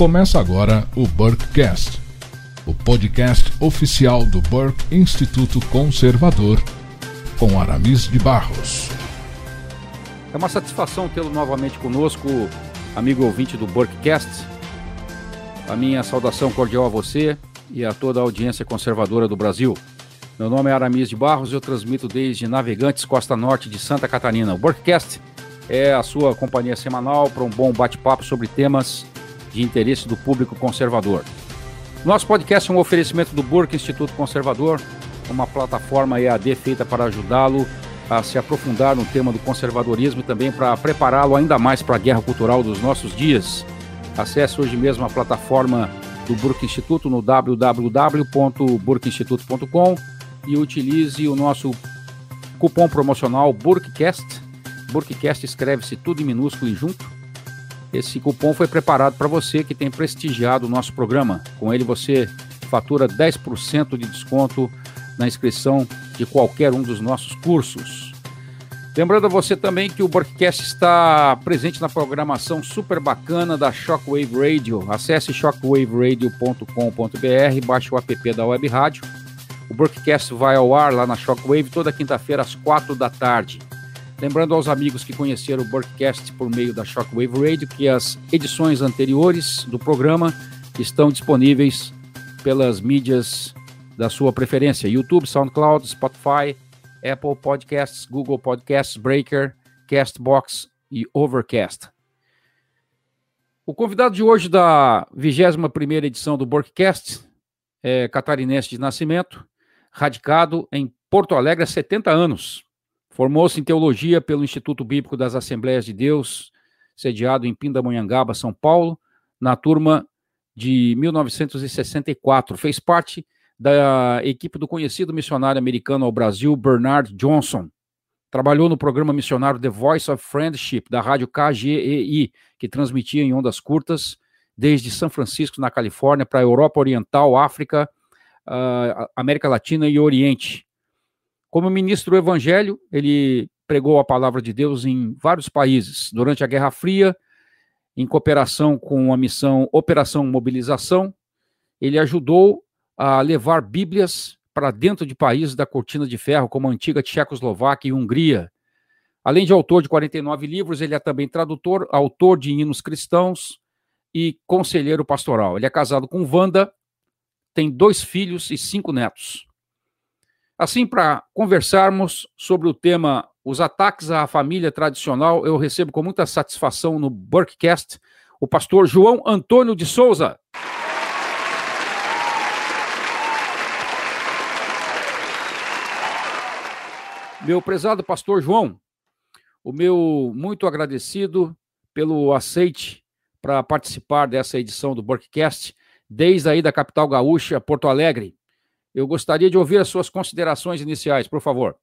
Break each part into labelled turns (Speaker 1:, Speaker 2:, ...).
Speaker 1: Começa agora o Burkecast, o podcast oficial do Burke Instituto Conservador, com Aramis de Barros.
Speaker 2: É uma satisfação tê-lo novamente conosco, amigo ouvinte do Burkecast. A minha saudação cordial a você e a toda a audiência conservadora do Brasil. Meu nome é Aramis de Barros e eu transmito desde Navegantes, Costa Norte de Santa Catarina. O Burkecast é a sua companhia semanal para um bom bate-papo sobre temas de interesse do público conservador. Nosso podcast é um oferecimento do Burke Instituto Conservador, uma plataforma EAD feita para ajudá-lo a se aprofundar no tema do conservadorismo e também para prepará-lo ainda mais para a guerra cultural dos nossos dias. Acesse hoje mesmo a plataforma do Burke Instituto no www.burkeinstituto.com e utilize o nosso cupom promocional Burkecast. Burkecast escreve-se tudo em minúsculo e junto esse cupom foi preparado para você que tem prestigiado o nosso programa. Com ele você fatura 10% de desconto na inscrição de qualquer um dos nossos cursos. Lembrando a você também que o Broadcast está presente na programação super bacana da Shockwave Radio. Acesse shockwaveradio.com.br, baixe o app da Web Rádio. O Broadcast vai ao ar lá na Shockwave toda quinta-feira às quatro da tarde. Lembrando aos amigos que conheceram o Burkcast por meio da Shockwave Radio que as edições anteriores do programa estão disponíveis pelas mídias da sua preferência: YouTube, SoundCloud, Spotify, Apple Podcasts, Google Podcasts, Breaker, Castbox e Overcast. O convidado de hoje da 21ª edição do Burkcast é catarinense de nascimento, radicado em Porto Alegre há 70 anos Formou-se em teologia pelo Instituto Bíblico das Assembleias de Deus, sediado em Pindamonhangaba, São Paulo, na turma de 1964. Fez parte da equipe do conhecido missionário americano ao Brasil, Bernard Johnson. Trabalhou no programa missionário The Voice of Friendship, da rádio KGEI, que transmitia em ondas curtas desde São Francisco, na Califórnia, para a Europa Oriental, África, uh, América Latina e Oriente. Como ministro do Evangelho, ele pregou a palavra de Deus em vários países. Durante a Guerra Fria, em cooperação com a missão Operação Mobilização, ele ajudou a levar Bíblias para dentro de países da cortina de ferro, como a antiga Tchecoslováquia e Hungria. Além de autor de 49 livros, ele é também tradutor, autor de hinos cristãos e conselheiro pastoral. Ele é casado com Wanda, tem dois filhos e cinco netos. Assim, para conversarmos sobre o tema os ataques à família tradicional, eu recebo com muita satisfação no Burkcast o pastor João Antônio de Souza. Meu prezado pastor João, o meu muito agradecido pelo aceite para participar dessa edição do Burkcast, desde aí da capital gaúcha, Porto Alegre. Eu gostaria de ouvir as suas considerações iniciais, por favor.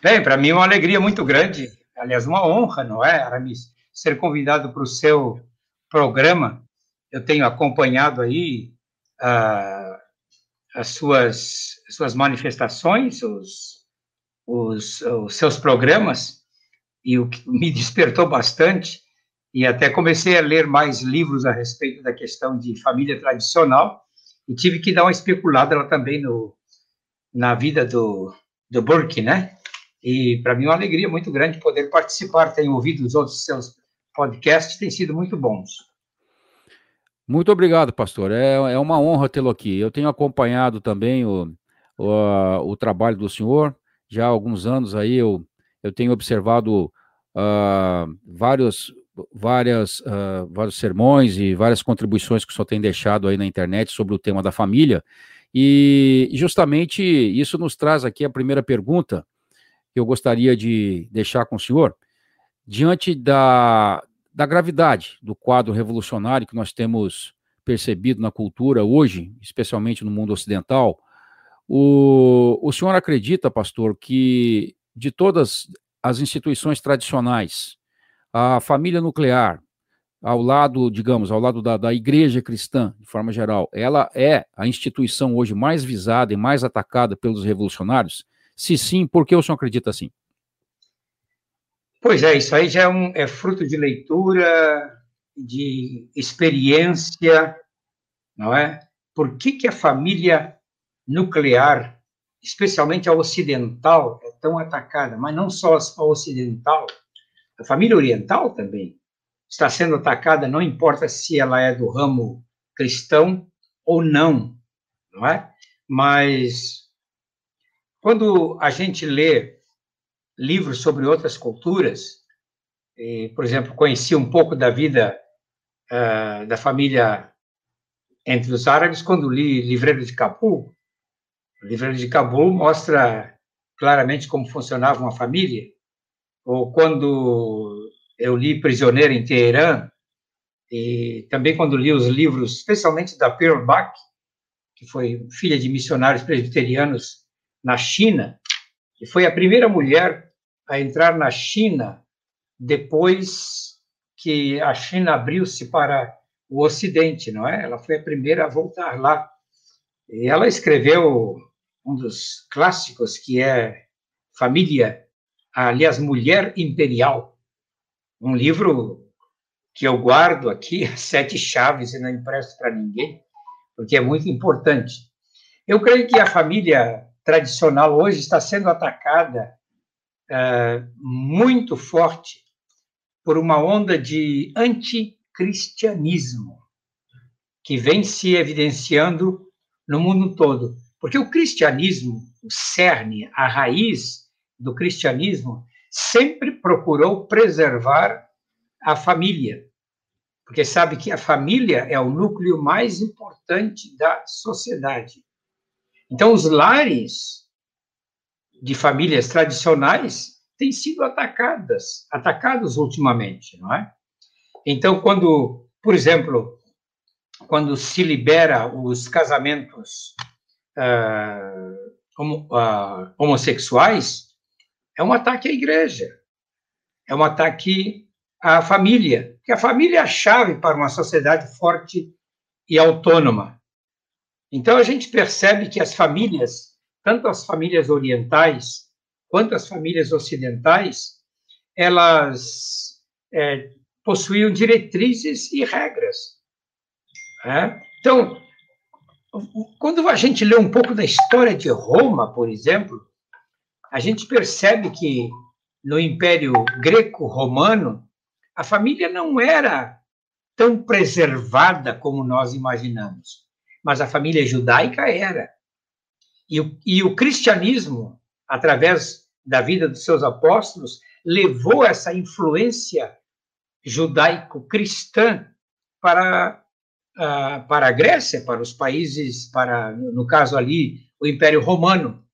Speaker 3: Bem, para mim é uma alegria muito grande, aliás, uma honra, não é, Aramis, ser convidado para o seu programa. Eu tenho acompanhado aí uh, as suas, suas manifestações, os, os, os seus programas, e o que me despertou bastante, e até comecei a ler mais livros a respeito da questão de família tradicional, e tive que dar uma especulada lá também no, na vida do, do Burke, né? E para mim é uma alegria muito grande poder participar. Tenho ouvido os outros seus podcasts, têm sido muito bons.
Speaker 2: Muito obrigado, pastor. É, é uma honra tê-lo aqui. Eu tenho acompanhado também o, o, o, trabalho do senhor. Já há alguns anos aí eu, eu tenho observado uh, vários, várias, uh, vários sermões e várias contribuições que o senhor tem deixado aí na internet sobre o tema da família. E justamente isso nos traz aqui a primeira pergunta que eu gostaria de deixar com o senhor. Diante da, da gravidade do quadro revolucionário que nós temos percebido na cultura hoje, especialmente no mundo ocidental, o, o senhor acredita, pastor, que de todas as instituições tradicionais, a família nuclear, ao lado, digamos, ao lado da, da igreja cristã, de forma geral, ela é a instituição hoje mais visada e mais atacada pelos revolucionários? Se sim, por que o senhor acredita assim?
Speaker 3: Pois é, isso aí já é, um, é fruto de leitura de experiência, não é? Por que, que a família nuclear, especialmente a ocidental, é tão atacada? Mas não só a ocidental, a família oriental também está sendo atacada, não importa se ela é do ramo cristão ou não, não é? Mas quando a gente lê livros sobre outras culturas, e, por exemplo, conheci um pouco da vida uh, da família entre os árabes quando li Livreiro de Cabul. O Livreiro de Cabul mostra claramente como funcionava uma família. Ou quando eu li Prisioneiro em Teherã, e também quando li os livros, especialmente da Pearl Bach, que foi filha de missionários presbiterianos na China, e foi a primeira mulher a entrar na China depois que a China abriu-se para o Ocidente, não é? Ela foi a primeira a voltar lá. E ela escreveu um dos clássicos que é Família, aliás, Mulher Imperial, um livro que eu guardo aqui, sete chaves e não empresto para ninguém, porque é muito importante. Eu creio que a família tradicional hoje está sendo atacada muito forte por uma onda de anticristianismo que vem se evidenciando no mundo todo. Porque o cristianismo, o cerne, a raiz do cristianismo, sempre procurou preservar a família, porque sabe que a família é o núcleo mais importante da sociedade. Então, os lares de famílias tradicionais têm sido atacadas, atacados ultimamente, não é? Então, quando, por exemplo, quando se libera os casamentos uh, homo, uh, homossexuais, é um ataque à igreja, é um ataque a família, que a família é a chave para uma sociedade forte e autônoma. Então a gente percebe que as famílias, tanto as famílias orientais quanto as famílias ocidentais, elas é, possuíam diretrizes e regras. Né? Então, quando a gente lê um pouco da história de Roma, por exemplo, a gente percebe que no Império Greco-Romano a família não era tão preservada como nós imaginamos, mas a família judaica era. E o, e o cristianismo, através da vida dos seus apóstolos, levou essa influência judaico-cristã para, uh, para a Grécia, para os países, para, no caso ali, o Império Romano.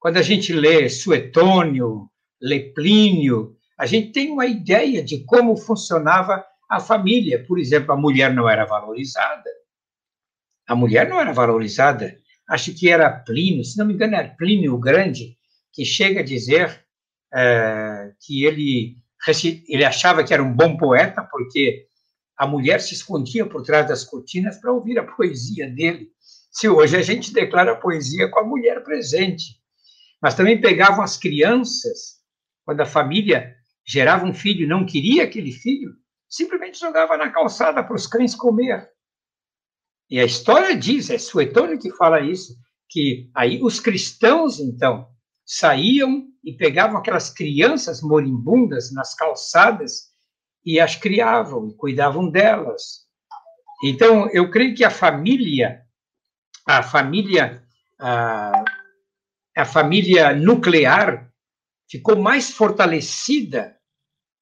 Speaker 3: Quando a gente lê Suetônio, lê Plínio, a gente tem uma ideia de como funcionava a família. Por exemplo, a mulher não era valorizada. A mulher não era valorizada. Acho que era Plínio, se não me engano, era Plínio o Grande, que chega a dizer é, que ele, ele achava que era um bom poeta, porque a mulher se escondia por trás das cortinas para ouvir a poesia dele. Se hoje a gente declara a poesia com a mulher presente. Mas também pegavam as crianças, quando a família gerava um filho e não queria aquele filho, simplesmente jogava na calçada para os cães comer. E a história diz, é Suetônio que fala isso, que aí os cristãos, então, saíam e pegavam aquelas crianças moribundas nas calçadas e as criavam e cuidavam delas. Então, eu creio que a família, a família, a, a família nuclear ficou mais fortalecida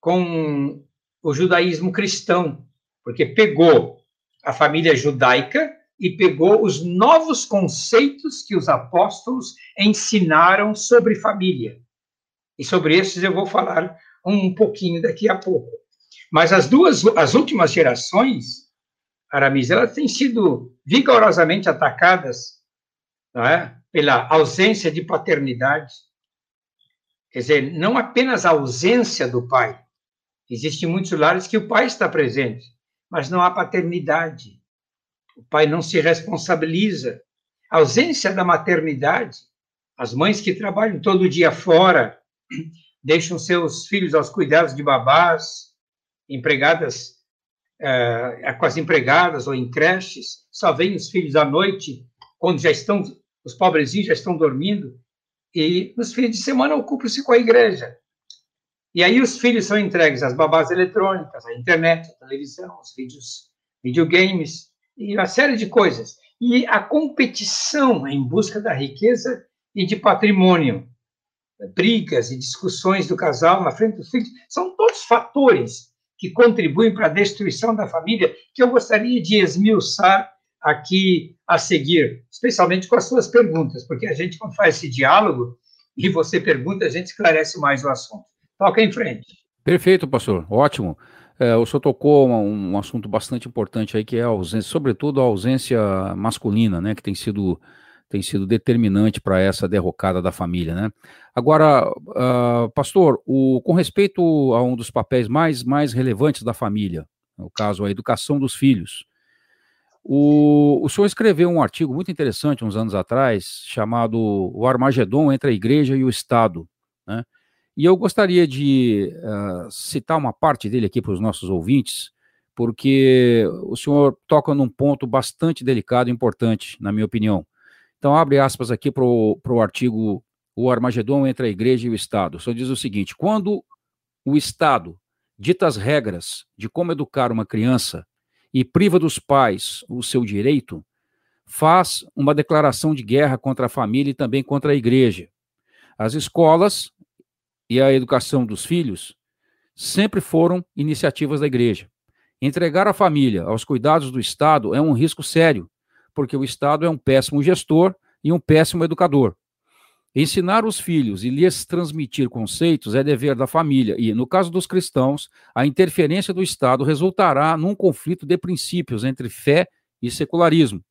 Speaker 3: com o judaísmo cristão, porque pegou a família judaica e pegou os novos conceitos que os apóstolos ensinaram sobre família. E sobre esses eu vou falar um pouquinho daqui a pouco. Mas as duas, as últimas gerações, Aramis, elas têm sido vigorosamente atacadas é? Pela ausência de paternidade. Quer dizer, não apenas a ausência do pai, Existem muitos lares que o pai está presente, mas não há paternidade. O pai não se responsabiliza. A ausência da maternidade, as mães que trabalham todo dia fora, deixam seus filhos aos cuidados de babás, empregadas é, com as empregadas ou em creches, só vêm os filhos à noite, quando já estão, os pobrezinhos já estão dormindo, e nos fins de semana ocupam-se com a igreja. E aí os filhos são entregues às babás eletrônicas, à internet, à televisão, aos vídeos, videogames, e uma série de coisas. E a competição em busca da riqueza e de patrimônio, brigas e discussões do casal na frente dos filhos, são todos fatores que contribuem para a destruição da família, que eu gostaria de esmiuçar aqui a seguir, especialmente com as suas perguntas, porque a gente, quando faz esse diálogo e você pergunta, a gente esclarece mais o assunto. Toca em frente.
Speaker 2: Perfeito, pastor. Ótimo. É, o senhor tocou um, um, assunto bastante importante aí, que é a ausência, sobretudo a ausência masculina, né, que tem sido, tem sido determinante para essa derrocada da família, né. Agora, uh, pastor, o, com respeito a um dos papéis mais, mais relevantes da família, no caso, a educação dos filhos, o, o senhor escreveu um artigo muito interessante uns anos atrás, chamado O Armagedon entre a Igreja e o Estado, né, e eu gostaria de uh, citar uma parte dele aqui para os nossos ouvintes, porque o senhor toca num ponto bastante delicado e importante, na minha opinião. Então, abre aspas aqui para o artigo O Armagedon entre a Igreja e o Estado. O senhor diz o seguinte: quando o Estado dita as regras de como educar uma criança e priva dos pais o seu direito, faz uma declaração de guerra contra a família e também contra a igreja. As escolas e a educação dos filhos sempre foram iniciativas da igreja. Entregar a família aos cuidados do Estado é um risco sério, porque o Estado é um péssimo gestor e um péssimo educador. Ensinar os filhos e lhes transmitir conceitos é dever da família, e, no caso dos cristãos, a interferência do Estado resultará num conflito de princípios entre fé e secularismo.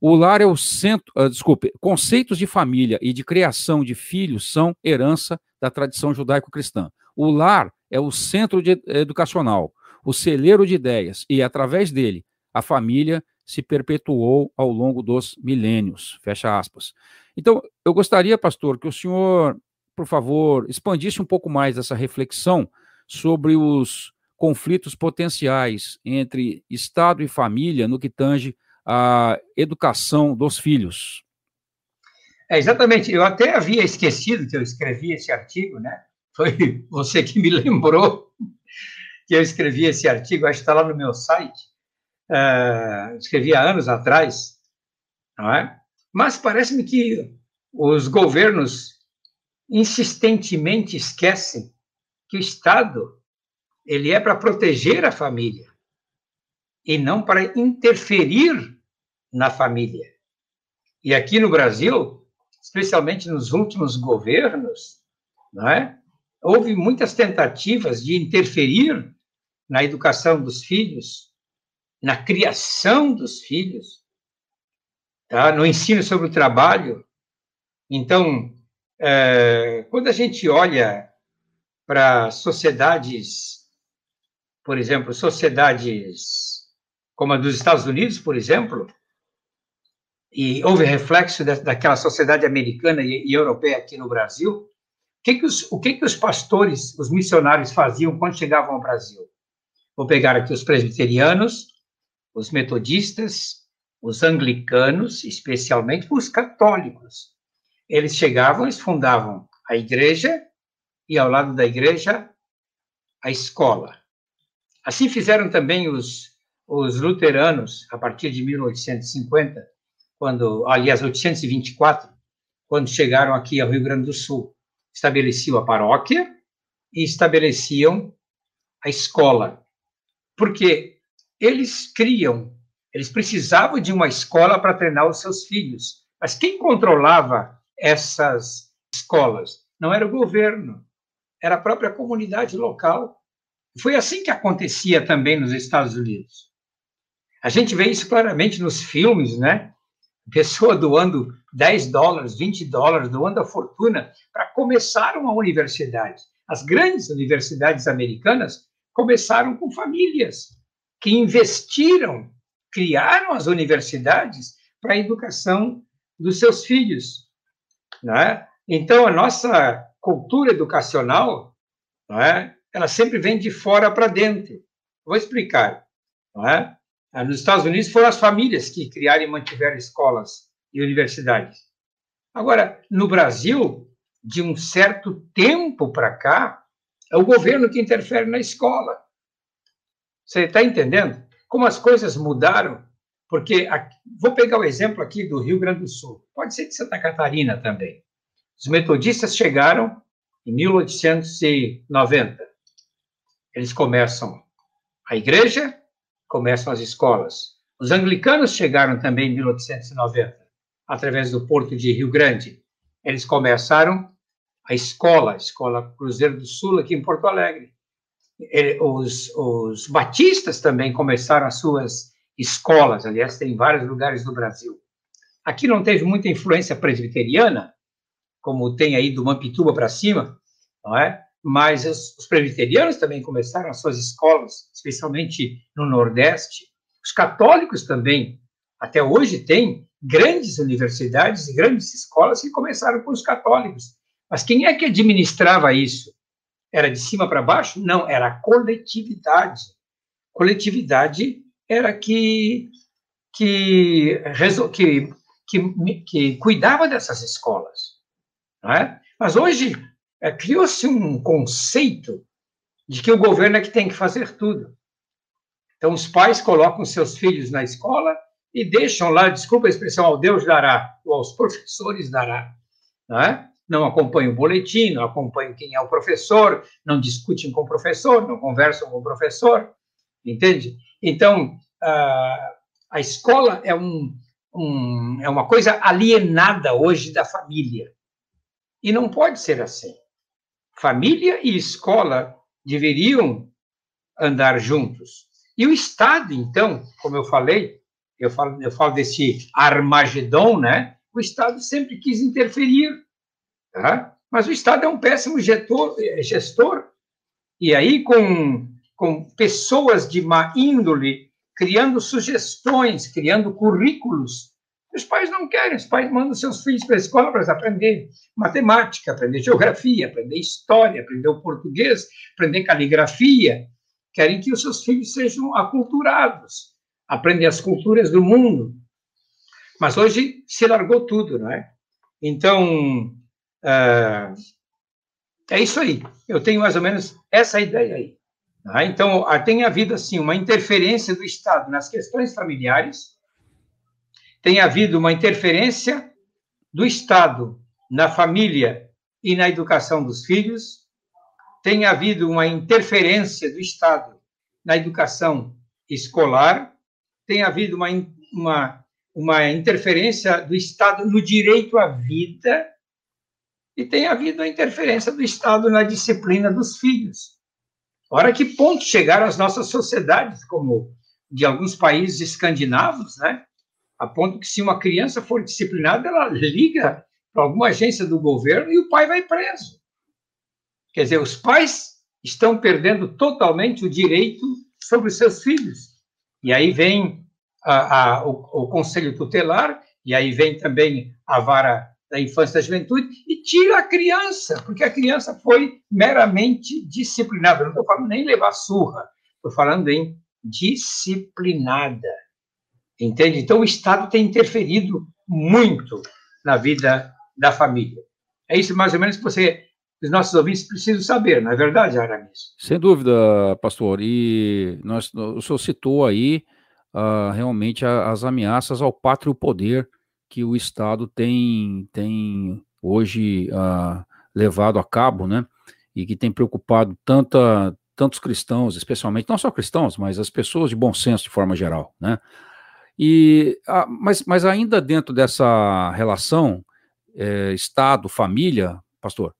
Speaker 2: O lar é o centro, uh, desculpe, conceitos de família e de criação de filhos são herança da tradição judaico-cristã. O lar é o centro de, educacional, o celeiro de ideias, e através dele a família se perpetuou ao longo dos milênios. Fecha aspas. Então, eu gostaria, pastor, que o senhor, por favor, expandisse um pouco mais essa reflexão sobre os conflitos potenciais entre Estado e família no que tange a educação dos filhos.
Speaker 3: É, exatamente. Eu até havia esquecido que eu escrevi esse artigo, né? Foi você que me lembrou que eu escrevi esse artigo, acho que está lá no meu site. Uh, escrevi há anos atrás, não é? Mas parece-me que os governos insistentemente esquecem que o Estado ele é para proteger a família e não para interferir na família. E aqui no Brasil, especialmente nos últimos governos, não é? houve muitas tentativas de interferir na educação dos filhos, na criação dos filhos, tá? no ensino sobre o trabalho. Então, é, quando a gente olha para sociedades, por exemplo, sociedades como a dos Estados Unidos, por exemplo, e houve reflexo daquela sociedade americana e, e europeia aqui no Brasil, o que que, os, o que que os pastores, os missionários faziam quando chegavam ao Brasil? Vou pegar aqui os presbiterianos, os metodistas, os anglicanos, especialmente os católicos. Eles chegavam, eles fundavam a igreja e ao lado da igreja a escola. Assim fizeram também os, os luteranos a partir de 1850 quando, aliás, 824, quando chegaram aqui ao Rio Grande do Sul, estabeleciam a paróquia e estabeleciam a escola, porque eles criam, eles precisavam de uma escola para treinar os seus filhos, mas quem controlava essas escolas? Não era o governo, era a própria comunidade local. Foi assim que acontecia também nos Estados Unidos. A gente vê isso claramente nos filmes, né? pessoa doando 10 dólares, 20 dólares, doando a fortuna para começar uma universidade. As grandes universidades americanas começaram com famílias que investiram, criaram as universidades para a educação dos seus filhos. Né? Então, a nossa cultura educacional, né, ela sempre vem de fora para dentro. Vou explicar. É? Ah, nos Estados Unidos foram as famílias que criaram e mantiveram escolas e universidades. Agora, no Brasil, de um certo tempo para cá, é o governo que interfere na escola. Você está entendendo? Como as coisas mudaram? Porque, aqui, vou pegar o exemplo aqui do Rio Grande do Sul, pode ser de Santa Catarina também. Os metodistas chegaram em 1890. Eles começam a igreja, começam as escolas. Os anglicanos chegaram também em 1890, através do porto de Rio Grande. Eles começaram a escola, a Escola Cruzeiro do Sul, aqui em Porto Alegre. Os, os batistas também começaram as suas escolas, aliás, tem em vários lugares do Brasil. Aqui não teve muita influência presbiteriana, como tem aí do Mampituba para cima, não é? Mas os, os presbiterianos também começaram as suas escolas, especialmente no Nordeste. Os católicos também, até hoje, têm grandes universidades e grandes escolas que começaram com os católicos. Mas quem é que administrava isso? Era de cima para baixo? Não, era a coletividade. Coletividade era que que, que, que, que cuidava dessas escolas. É? Mas hoje é, criou-se um conceito de que o governo é que tem que fazer tudo. Então, os pais colocam seus filhos na escola e deixam lá, desculpa a expressão, ao Deus dará, ou aos professores dará. Não, é? Não acompanham o boletim, não acompanham quem é o professor, não discutem com o professor, não conversam com o professor, entende? Então, a, escola é, um, um, é uma coisa alienada hoje da família. E não pode ser assim. Família e escola deveriam andar juntos. E o Estado, então, como eu falei, eu falo, eu falo desse Armagedon, né? O Estado sempre quis interferir, tá? mas o Estado é um péssimo gestor, gestor e aí com, com pessoas de má índole criando sugestões, criando currículos os pais não querem, os pais mandam seus filhos para a escola para aprender matemática, aprender geografia, aprender história, aprender o português, aprender caligrafia. Querem que os seus filhos sejam aculturados, aprendem as culturas do mundo. Mas hoje se largou tudo, não é? Então, é, é isso aí. Eu tenho mais ou menos essa ideia aí. Tá? Então, tem havido, assim, uma interferência do Estado nas questões familiares, tem havido uma interferência do Estado na família e na educação dos filhos, tem havido uma interferência do Estado na educação escolar, tem havido uma, uma, uma interferência do Estado no direito à vida, e tem havido a interferência do Estado na disciplina dos filhos. Ora, que ponto chegaram as nossas sociedades, como de alguns países escandinavos, né? a ponto que se uma criança for disciplinada, ela liga para alguma agência do governo e o pai vai preso. Quer dizer, os pais estão perdendo totalmente o direito sobre os seus filhos. E aí vem a, a, o, o, conselho tutelar, e aí vem também a vara da infância e da juventude, e tira a criança, porque a criança foi meramente disciplinada. não estou falando nem levar surra, estou falando em disciplinada. Entende? Então, o Estado tem interferido muito na vida da família. É isso mais ou menos que você, os nossos ouvintes precisam saber, não é verdade, Aramis?
Speaker 2: Sem dúvida, pastor. E nós, o senhor citou aí uh, realmente as ameaças ao pátrio poder que o Estado tem, tem hoje uh, levado a cabo, né? E que tem preocupado tanta, tantos cristãos, especialmente, não só cristãos, mas as pessoas de bom senso de forma geral, né? E, ah, mas, mas ainda dentro dessa relação é, Estado, família, pastor,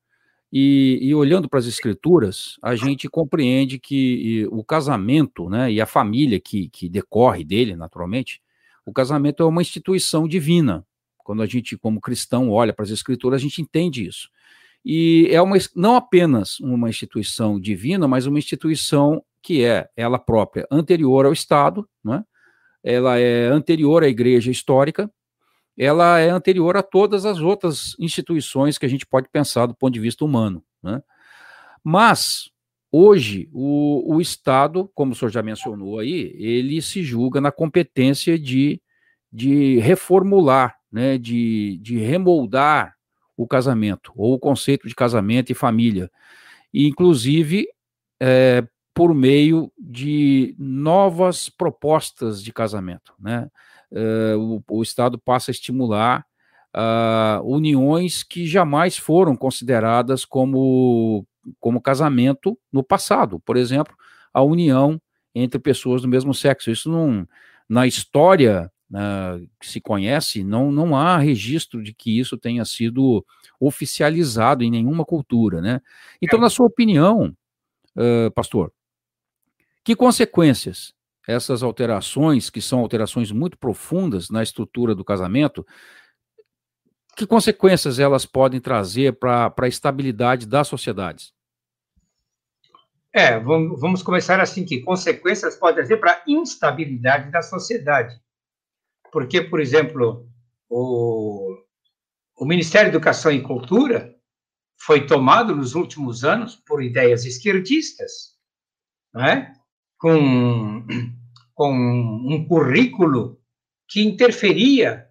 Speaker 2: e, e olhando para as escrituras, a gente compreende que o casamento, né, e a família que, que decorre dele, naturalmente, o casamento é uma instituição divina. Quando a gente, como cristão, olha para as escrituras, a gente entende isso. E é uma, não apenas uma instituição divina, mas uma instituição que é ela própria anterior ao Estado, não é? ela é anterior à igreja histórica, ela é anterior a todas as outras instituições que a gente pode pensar do ponto de vista humano. Né? Mas hoje, o, o Estado, como o senhor já mencionou aí, ele se julga na competência de, de reformular, né, de, de remoldar o casamento, ou o conceito de casamento e família. E, inclusive, é, por meio de novas propostas de casamento. Né? É, o, o, Estado passa a estimular uh, uniões que jamais foram consideradas como, como casamento no passado. Por exemplo, a união entre pessoas do mesmo sexo. Isso não, na história uh, que se conhece, não, não há registro de que isso tenha sido oficializado em nenhuma cultura. Né? Então, é. na sua opinião, uh, pastor, que consequências essas alterações, que são alterações muito profundas na estrutura do casamento, que consequências elas podem trazer para a estabilidade das sociedades?
Speaker 3: É, vamos, começar assim, que consequências podem trazer para a instabilidade da sociedade. Porque, por exemplo, o, o Ministério da Educação e Cultura foi tomado nos últimos anos por ideias esquerdistas, não é? com, com um currículo que interferia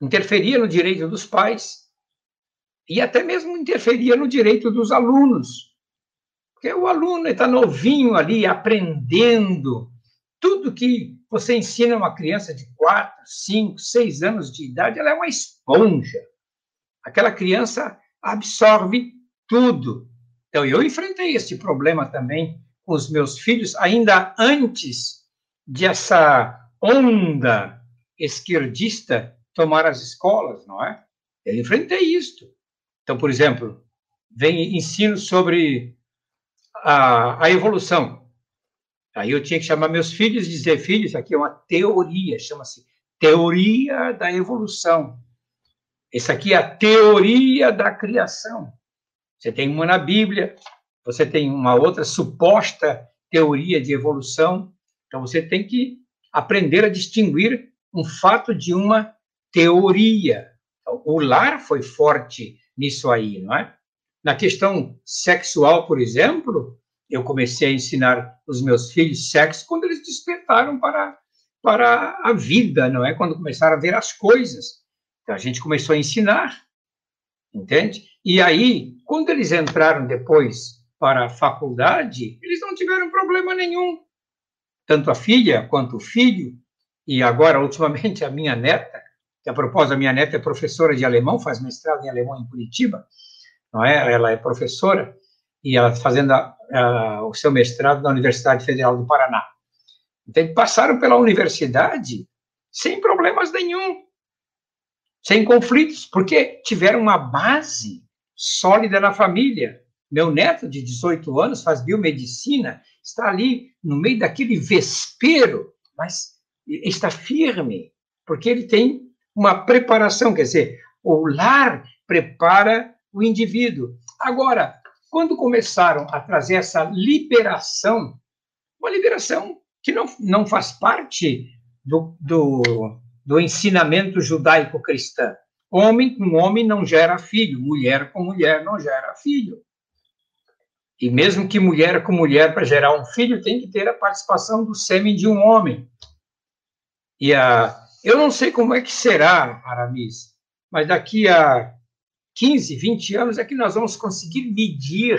Speaker 3: interferia no direito dos pais e até mesmo interferia no direito dos alunos. Porque o aluno está novinho ali, aprendendo. Tudo que você ensina a uma criança de 4, 5, 6 anos de idade, ela é uma esponja. Aquela criança absorve tudo. Então, eu enfrentei este problema também com os meus filhos, ainda antes de essa onda esquerdista tomar as escolas, não é? Eu enfrentei isto. Então, por exemplo, vem ensino sobre a, a evolução. Aí eu tinha que chamar meus filhos e dizer, filhos, aqui é uma teoria, chama-se teoria da evolução. Essa aqui é a teoria da criação. Você tem uma na Bíblia, você tem uma outra suposta teoria de evolução. Então você tem que aprender a distinguir um fato de uma teoria. Então, o lar foi forte nisso aí, não é? Na questão sexual, por exemplo, eu comecei a ensinar os meus filhos sexo quando eles despertaram para, para a vida, não é? Quando começaram a ver as coisas. Então, a gente começou a ensinar, entende? E aí, quando eles entraram depois para a faculdade, eles não tiveram problema nenhum. Tanto a filha quanto o filho, e agora, ultimamente, a minha neta, que a propósito, a minha neta é professora de alemão, faz mestrado em alemão em Curitiba, não é? Ela é professora e ela fazendo a, a, o seu mestrado na Universidade Federal do Paraná. Então, passaram pela universidade sem problemas nenhum, sem conflitos, porque tiveram uma base sólida na família. Meu neto, de 18 anos, faz biomedicina, está ali no meio daquele vespeiro, mas está firme, porque ele tem uma preparação, quer dizer, o lar prepara o indivíduo. Agora, quando começaram a trazer essa liberação, uma liberação que não, não faz parte do, do, do ensinamento judaico-cristão. Homem com homem não gera filho, mulher com mulher não gera filho. E mesmo que mulher com mulher, para gerar um filho, tem que ter a participação do sêmen de um homem. E a, eu não sei como é que será, Aramis, mas daqui a 15, 20 anos é que nós vamos conseguir medir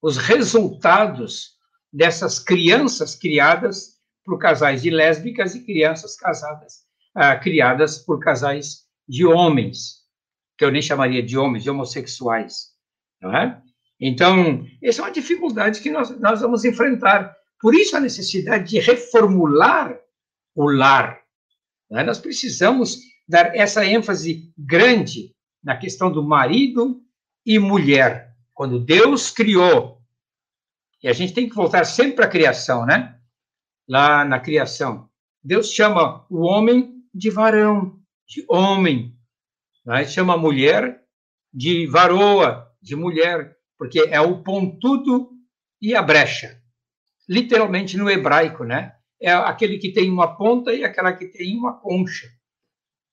Speaker 3: os resultados dessas crianças criadas por casais de lésbicas e crianças casadas, ah, criadas por casais de homens, que eu nem chamaria de homens, de homossexuais, não é? Então, essa é uma dificuldade que nós, nós vamos enfrentar. Por isso, a necessidade de reformular o lar, né? Nós precisamos dar essa ênfase grande na questão do marido e mulher. Quando Deus criou, e a gente tem que voltar sempre para a criação, né? Lá na criação, Deus chama o homem de varão, de homem. Né? Chama a mulher de varoa, de mulher, porque é o pontudo e a brecha. Literalmente no hebraico, né? é aquele que tem uma ponta e aquela que tem uma concha.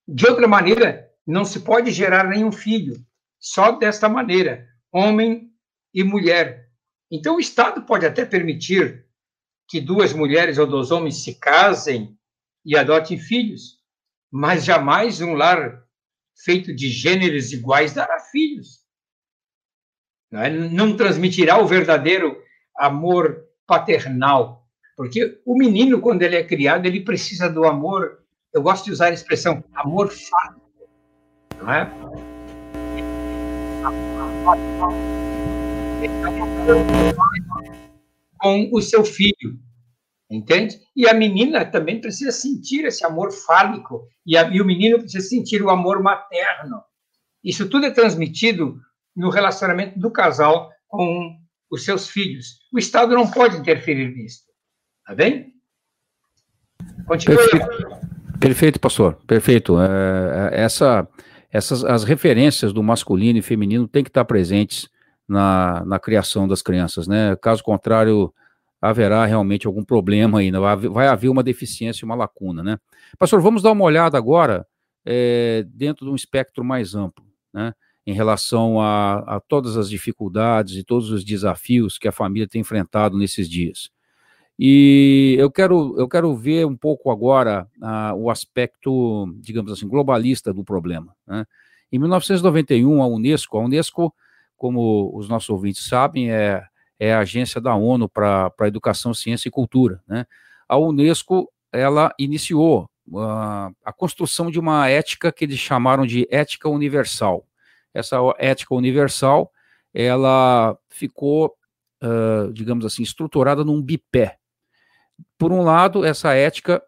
Speaker 3: De outra maneira, não se pode gerar nenhum filho, só desta maneira, homem e mulher. Então, o Estado pode até permitir que duas mulheres ou dois homens se casem e adotem filhos, mas jamais um lar feito de gêneros iguais dará filhos. Não, é? transmitirá o verdadeiro amor paternal, porque o menino, quando ele é criado, ele precisa do amor. Eu gosto de usar a expressão amor fácil, não é? Com o seu filho, entende? E a menina também precisa sentir esse amor fálico, e, a, e o menino precisa sentir o amor materno. Isso tudo é transmitido no relacionamento do casal com os seus filhos. O Estado não pode interferir nisso. Tá bem?
Speaker 2: Continue. Perfeito, Perfeito pastor. Perfeito. É, é, essa, essas as referências do masculino e feminino têm que estar presentes na, na criação das crianças, né? Caso contrário, haverá realmente algum problema né? vai haver uma deficiência, uma lacuna, né? Pastor, vamos dar uma olhada agora é, dentro de um espectro mais amplo, né? Em relação a, a todas as dificuldades e todos os desafios que a família tem enfrentado nesses dias. E eu quero, eu quero ver um pouco agora uh, o aspecto, digamos assim, globalista do problema. Né? Em 1991, a Unesco, a Unesco, como os nossos ouvintes sabem, é é a agência da ONU para educação, ciência e cultura. Né? A Unesco ela iniciou uh, a construção de uma ética que eles chamaram de ética universal. Essa ética universal ela ficou, uh, digamos assim, estruturada num bipé. Por um lado, essa ética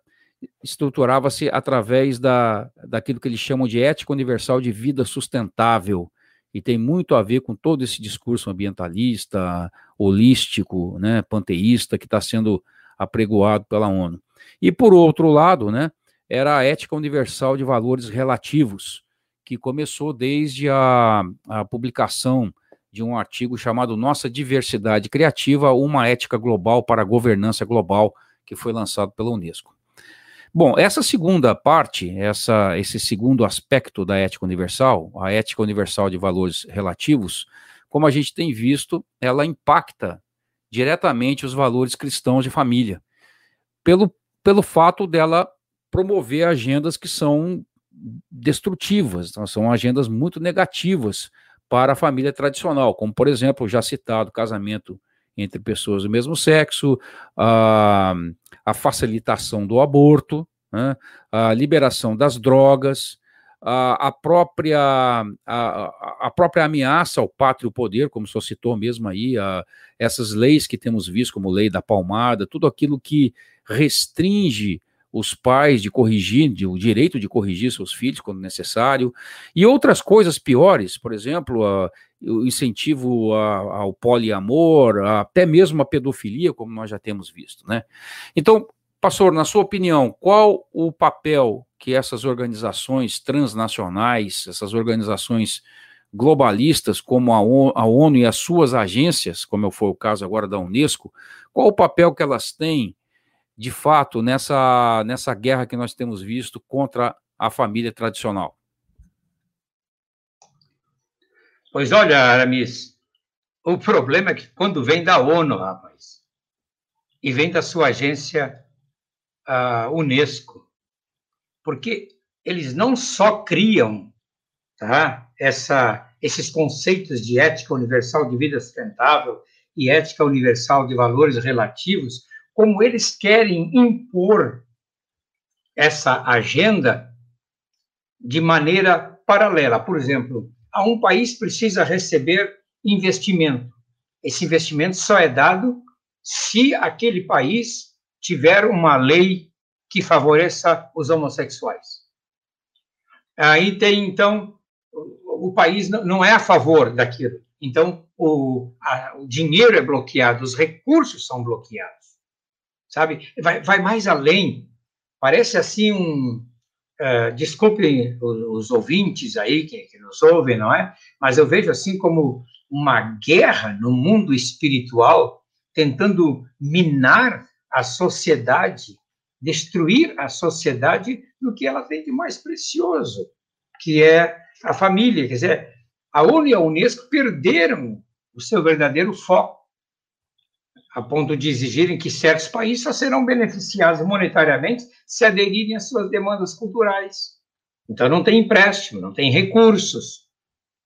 Speaker 2: estruturava-se através da, daquilo que eles chamam de ética universal de vida sustentável, e tem muito a ver com todo esse discurso ambientalista, holístico, né, panteísta que está sendo apregoado pela ONU. E por outro lado, né, era a ética universal de valores relativos, que começou desde a, a publicação de um artigo chamado Nossa Diversidade Criativa, uma ética global para a governança global, que foi lançado pela Unesco. Bom, essa segunda parte, essa, esse segundo aspecto da ética universal, a ética universal de valores relativos, como a gente tem visto, ela impacta diretamente os valores cristãos de família, pelo, pelo fato dela promover agendas que são destrutivas, então são agendas muito negativas para a família tradicional, como, por exemplo, já citado, casamento entre pessoas do mesmo sexo, a, a facilitação do aborto, né, a liberação das drogas, a, a própria, a, a, própria ameaça ao pátrio poder, como só citou mesmo aí, a, essas leis que temos visto, como lei da palmada, tudo aquilo que restringe os pais de corrigir, de, o direito de corrigir seus filhos quando necessário, e outras coisas piores, por exemplo, a, o incentivo a, ao poliamor, a, até mesmo a pedofilia, como nós já temos visto, né? Então, pastor, na sua opinião, qual o papel que essas organizações transnacionais, essas organizações globalistas, como a ONU, a ONU e as suas agências, como foi o caso agora da Unesco, qual o papel que elas têm de fato, nessa, nessa guerra que nós temos visto contra a família tradicional?
Speaker 3: Pois olha, Aramis, o problema é que quando vem da ONU, rapaz, e vem da sua agência uh, Unesco, porque eles não só criam tá, essa, esses conceitos de ética universal de vida sustentável e ética universal de valores relativos, como eles querem impor essa agenda de maneira paralela. Por exemplo, um país precisa receber investimento. Esse investimento só é dado se aquele país tiver uma lei que favoreça os homossexuais. Aí tem, então, o, país não é a favor daquilo. Então, o, a, o dinheiro é bloqueado, os recursos são bloqueados sabe? Vai, vai mais além. Parece assim um. Uh, desculpem os, os, ouvintes aí que, que nos ouvem, não é? Mas eu vejo assim como uma guerra no mundo espiritual, tentando minar a sociedade, destruir a sociedade no que ela tem de mais precioso, que é a família. Quer dizer, a ONU e a Unesco perderam o seu verdadeiro foco a ponto de exigirem que certos países só serão beneficiados monetariamente se aderirem às suas demandas culturais. Então, não tem empréstimo, não tem recursos.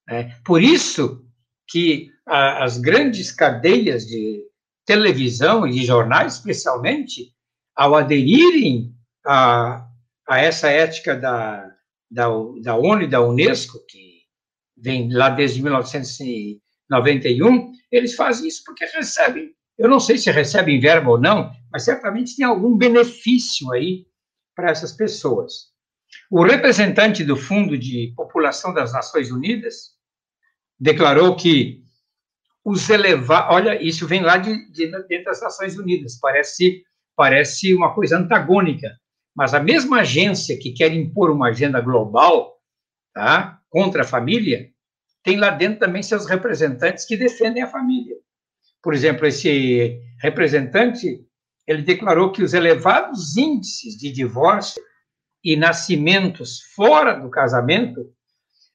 Speaker 3: Né? Por isso que a, as grandes cadeias de televisão e de jornais, especialmente, ao aderirem a, a essa ética da, da, da ONU e da Unesco, que vem lá desde 1991, eles fazem isso porque recebem, eu não sei se recebem verba ou não, mas certamente tem algum benefício aí para essas pessoas. O representante do Fundo de População das Nações Unidas declarou que os elevados. Olha, isso vem lá de, de, dentro das Nações Unidas, parece, parece uma coisa antagônica, mas a mesma agência que quer impor uma agenda global tá, contra a família, tem lá dentro também seus representantes que defendem a família. Por exemplo, esse representante, ele declarou que os elevados índices de divórcio e nascimentos fora do casamento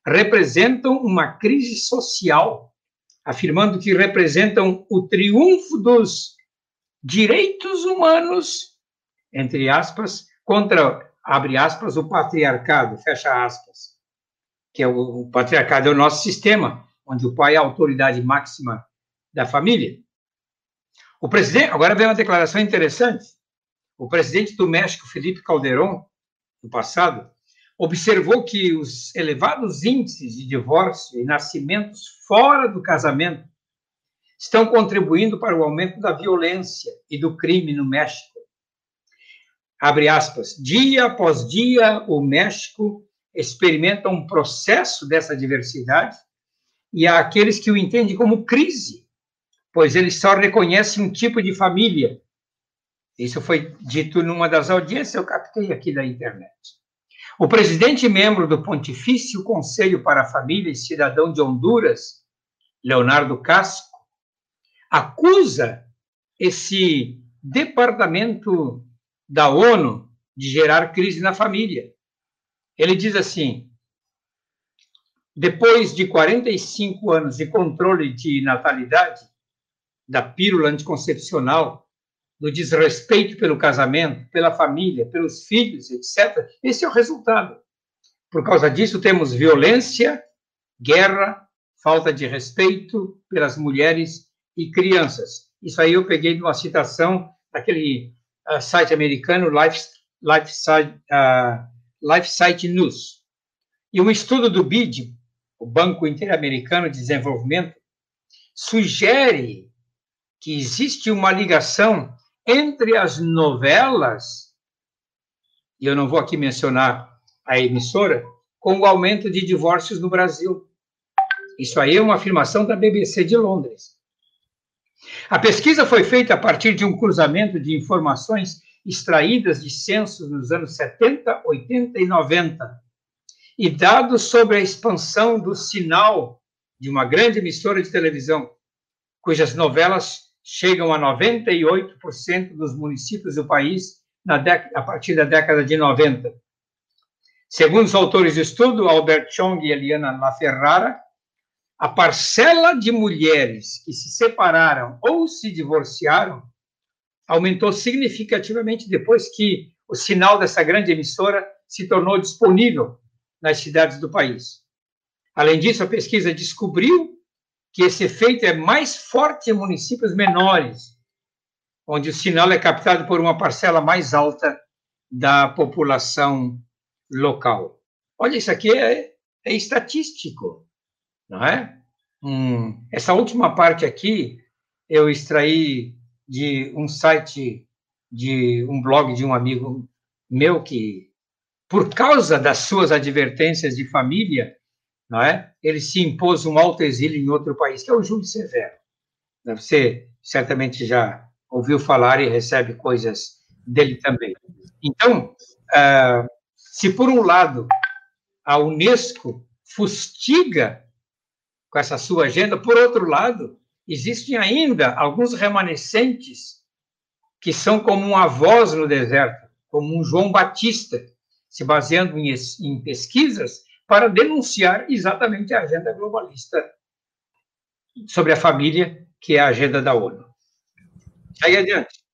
Speaker 3: representam uma crise social, afirmando que representam o triunfo dos direitos humanos, entre aspas, contra, abre aspas, o patriarcado, fecha aspas, que é o, o patriarcado é o nosso sistema, onde o pai é a autoridade máxima da família. O presidente, agora vem uma declaração interessante. O presidente do México, Felipe Calderón, no passado, observou que os elevados índices de divórcio e nascimentos fora do casamento estão contribuindo para o aumento da violência e do crime no México. Abre aspas. Dia após dia, o México experimenta um processo dessa diversidade e há aqueles que o entendem como crise, pois eles só reconhecem um tipo de família. Isso foi dito numa das audiências, eu captei aqui da internet. O presidente membro do Pontifício Conselho para a Família e Cidadão de Honduras, Leonardo Casco, acusa esse departamento da ONU de gerar crise na família. Ele diz assim: depois de 45 anos de controle de natalidade, da pílula anticoncepcional, do desrespeito pelo casamento, pela família, pelos filhos, etc. Esse é o resultado. Por causa disso, temos violência, guerra, falta de respeito pelas mulheres e crianças. Isso aí eu peguei de uma citação daquele uh, site americano Life, Life, uh, Life Site News. E um estudo do BID, o Banco Interamericano de Desenvolvimento, sugere que existe uma ligação entre as novelas, e eu não vou aqui mencionar a emissora, com o aumento de divórcios no Brasil. Isso aí é uma afirmação da BBC de Londres. A pesquisa foi feita a partir de um cruzamento de informações extraídas de censos nos anos 70, 80 e 90 e dados sobre a expansão do sinal de uma grande emissora de televisão, cujas novelas chegam a 98% dos municípios do país a partir da década de 90. Segundo os autores do estudo, Albert Chong e Eliana LaFerrara, a parcela de mulheres que se separaram ou se divorciaram aumentou significativamente depois que o sinal dessa grande emissora se tornou disponível nas cidades do país. Além disso, a pesquisa descobriu que esse efeito é mais forte em municípios menores, onde o sinal é captado por uma parcela mais alta da população local. Olha, isso aqui é, é estatístico, não é? Hum, essa última parte aqui eu extraí de um site, de um blog de um amigo meu que, por causa das suas advertências de família, não é? Ele se impôs um alto exílio em outro país, que é o Júlio Severo. Você certamente já ouviu falar e recebe coisas dele também. Então, uh, se por um lado a Unesco fustiga com essa sua agenda, por outro lado, existem ainda alguns remanescentes que são como uma voz no deserto, como um João Batista, se baseando em, em pesquisas para denunciar exatamente a agenda globalista sobre a família, que é a agenda da ONU.
Speaker 2: Segue adiante.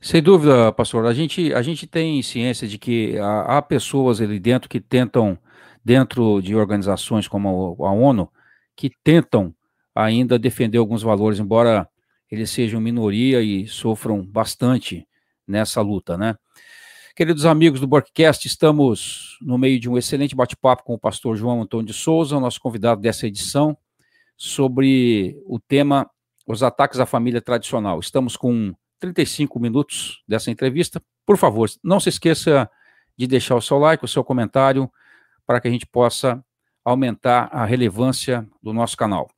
Speaker 2: Sem dúvida, pastor. A gente, a gente tem ciência de que há, há pessoas ali dentro que tentam, dentro de organizações como a ONU, que tentam ainda defender alguns valores, embora eles sejam minoria e sofram bastante nessa luta, né? Queridos amigos do Borkcast, estamos no meio de um excelente bate-papo com o pastor João Antônio de Souza, nosso convidado dessa edição, sobre o tema os ataques à família tradicional. Estamos com 35 minutos dessa entrevista. Por favor, não se esqueça de deixar o seu like, o seu comentário, para que a gente possa aumentar a relevância do nosso canal.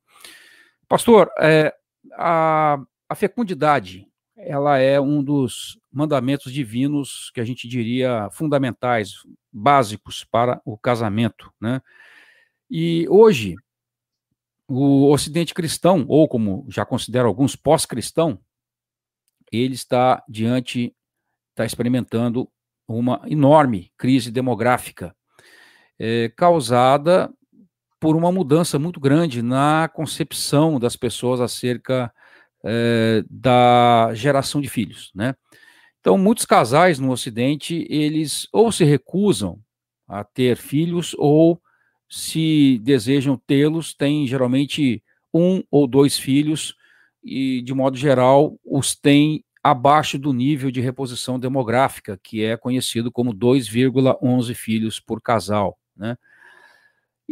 Speaker 2: Pastor, é, a, a fecundidade, ela é um dos mandamentos divinos que a gente diria fundamentais, básicos para o casamento, né? E hoje, o Ocidente cristão, ou como já considero alguns pós-cristão, ele está diante, está experimentando uma enorme crise demográfica, é, causada por uma mudança muito grande na concepção das pessoas acerca é, da geração de filhos, né? Então, muitos casais no Ocidente, eles ou se recusam a ter filhos, ou se desejam tê-los, têm geralmente um ou dois filhos, e, de modo geral, os têm abaixo do nível de reposição demográfica, que é conhecido como 2,11 filhos por casal, né?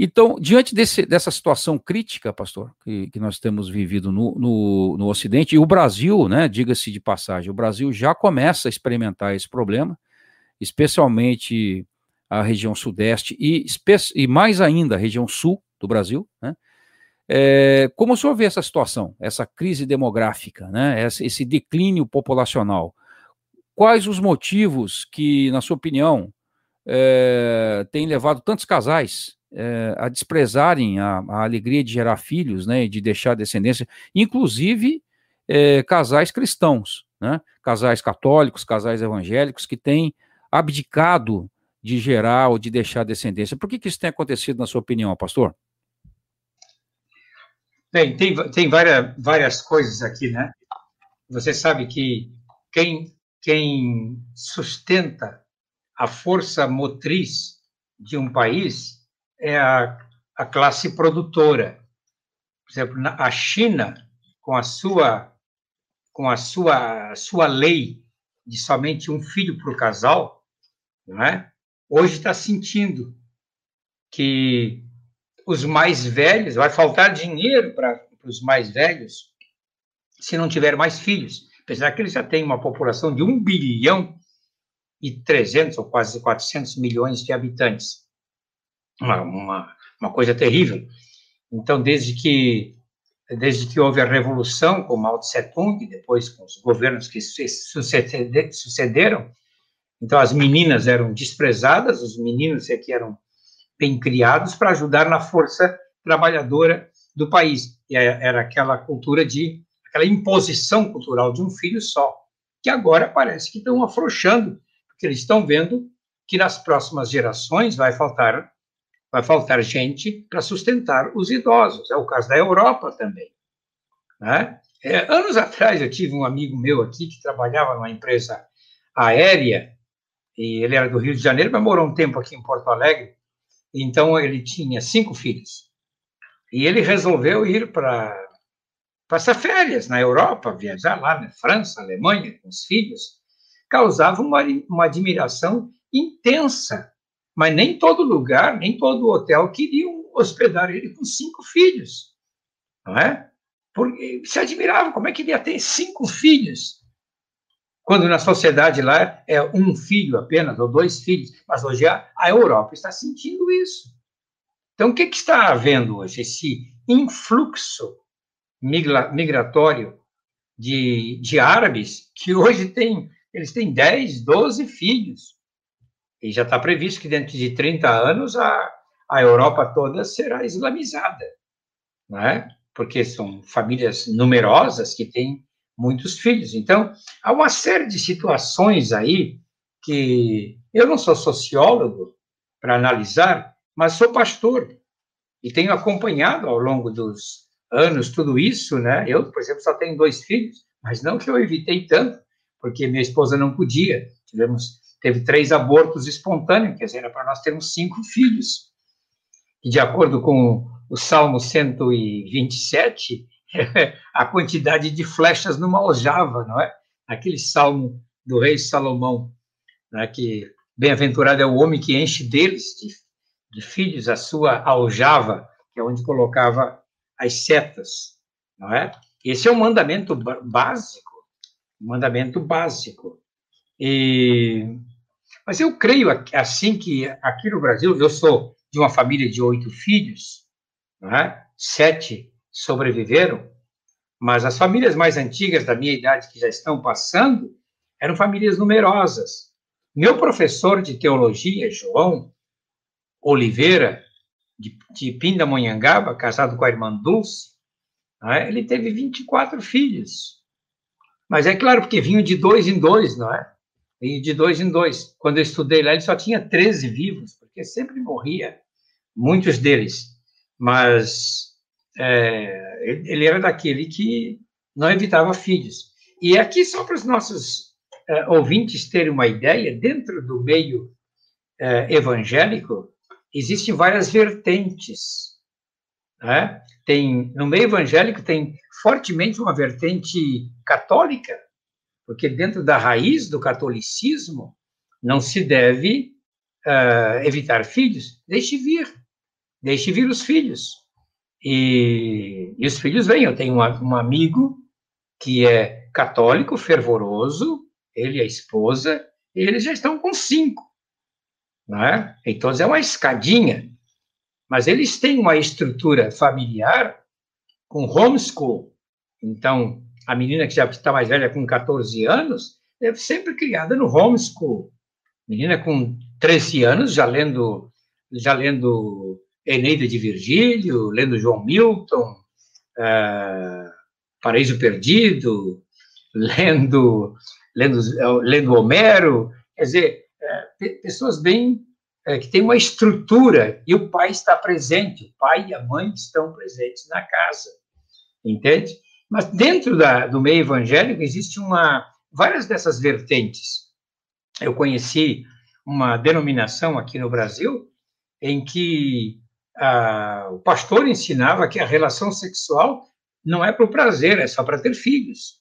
Speaker 2: Então, diante desse, dessa situação crítica, pastor, que, que nós temos vivido no, no, no, Ocidente, e o Brasil, né, diga-se de passagem, o Brasil já começa a experimentar esse problema, especialmente a região sudeste e, e mais ainda a região sul do Brasil, né? É, como o senhor vê essa situação, essa crise demográfica, né, esse, declínio populacional? Quais os motivos que, na sua opinião, é, têm levado tantos casais é, a desprezarem a, a, alegria de gerar filhos, né, de deixar descendência, inclusive é, casais cristãos, né, casais católicos, casais evangélicos que têm abdicado de gerar ou de deixar descendência. Por que, que isso tem acontecido, na sua opinião, pastor?
Speaker 3: Bem, tem, tem várias, várias coisas aqui, né? Você sabe que quem, quem sustenta a força motriz de um país é a, a classe produtora. Por exemplo, a China, com a sua com a sua sua lei de somente um filho para o casal, não é? Hoje está sentindo que os mais velhos vai faltar dinheiro para os mais velhos se não tiver mais filhos, apesar que eles já têm uma população de 1 bilhão e 300 ou quase 400 milhões de habitantes uma, uma, uma coisa terrível. Então, desde que desde que houve a revolução com Mao Tse Tung, depois com os governos que sucederam, então as meninas eram desprezadas, os meninos é que eram bem criados para ajudar na força trabalhadora do país. E era aquela cultura de aquela imposição cultural de um filho só, que agora parece que estão afrouxando, porque eles estão vendo que nas próximas gerações vai faltar vai faltar gente para sustentar os idosos. É o caso da Europa também. Né? É, anos atrás, eu tive um amigo meu aqui que trabalhava numa empresa aérea, e ele era do Rio de Janeiro, mas morou um tempo aqui em Porto Alegre, então ele tinha cinco filhos. E ele resolveu ir para passar férias na Europa, viajar lá na França, Alemanha, com os filhos. Causava uma, uma admiração intensa mas nem todo lugar, nem todo hotel queriam hospedar ele com cinco filhos, não é? Porque se admirava como é que ele ia ter cinco filhos, quando na sociedade lá é um filho apenas, ou dois filhos, mas hoje a, a Europa está sentindo isso. Então, o que, que está havendo hoje? Esse influxo migra, migratório de, de árabes, que hoje tem, eles têm 10, 12 filhos. E já está previsto que dentro de 30 anos a, a Europa toda será islamizada, é? porque são famílias numerosas que têm muitos filhos. Então, há uma série de situações aí que eu não sou sociólogo para analisar, mas sou pastor e tenho acompanhado ao longo dos anos tudo isso, né? Eu, por exemplo, só tenho dois filhos, mas não que eu evitei tanto, porque minha esposa não podia. Tivemos, teve três abortos espontâneos, quer dizer, era para nós termos cinco filhos. E de acordo com o Salmo 127, a quantidade de flechas numa aljava, não é? Aquele salmo do rei Salomão, né, que bem-aventurado é o homem que enche deles, de, de filhos, a sua aljava, que é onde colocava as setas, não é? Esse é um mandamento básico, um mandamento básico. E, mas eu creio assim que aqui no Brasil, eu sou de uma família de oito filhos, é? sete sobreviveram, mas as famílias mais antigas da minha idade que já estão passando eram famílias numerosas. Meu professor de teologia, João Oliveira, de, de Pindamonhangaba, casado com a irmã Dulce, é? ele teve 24 filhos. Mas é claro, porque vinham de dois em dois, não é? E de dois em dois. Quando eu estudei lá, ele só tinha 13 vivos, porque sempre morria, muitos deles. Mas é, ele era daquele que não evitava filhos. E aqui, só para os nossos é, ouvintes terem uma ideia, dentro do meio é, evangélico, existem várias vertentes. Né? Tem, no meio evangélico tem fortemente uma vertente católica, porque dentro da raiz do catolicismo não se deve uh, evitar filhos. Deixe vir, deixe vir os filhos. E, e os filhos vêm. Eu tenho um, amigo que é católico, fervoroso, ele e a esposa, e eles já estão com cinco. Né? Então, é uma escadinha. Mas eles têm uma estrutura familiar com homeschool. Então, a menina que já está mais velha, com 14 anos, é sempre criada no homeschool. Menina com 13 anos, já lendo, já lendo Eneida de Virgílio, lendo João Milton, uh, Paraíso Perdido, lendo, lendo, lendo Homero. Quer dizer, uh, pessoas bem é, que tem uma estrutura e o pai está presente, o pai e a mãe estão presentes na casa, entende? Mas dentro da, do meio evangélico existe uma várias dessas vertentes. Eu conheci uma denominação aqui no Brasil em que a, o pastor ensinava que a relação sexual não é para o prazer, é só para ter filhos.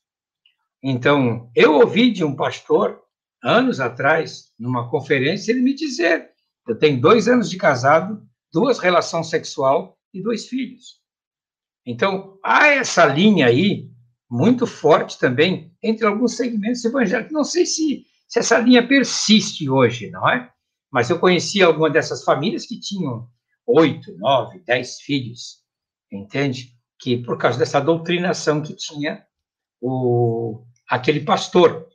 Speaker 3: Então, eu ouvi de um pastor, anos atrás, numa conferência, ele me dizer eu tenho dois anos de casado, duas relações sexual e dois filhos. Então, há essa linha aí, muito forte também, entre alguns segmentos evangélicos. Não sei se, se essa linha persiste hoje, não é? Mas eu conheci algumas dessas famílias que tinham oito, nove, dez filhos, entende? Que por causa dessa doutrinação que tinha o, aquele pastor.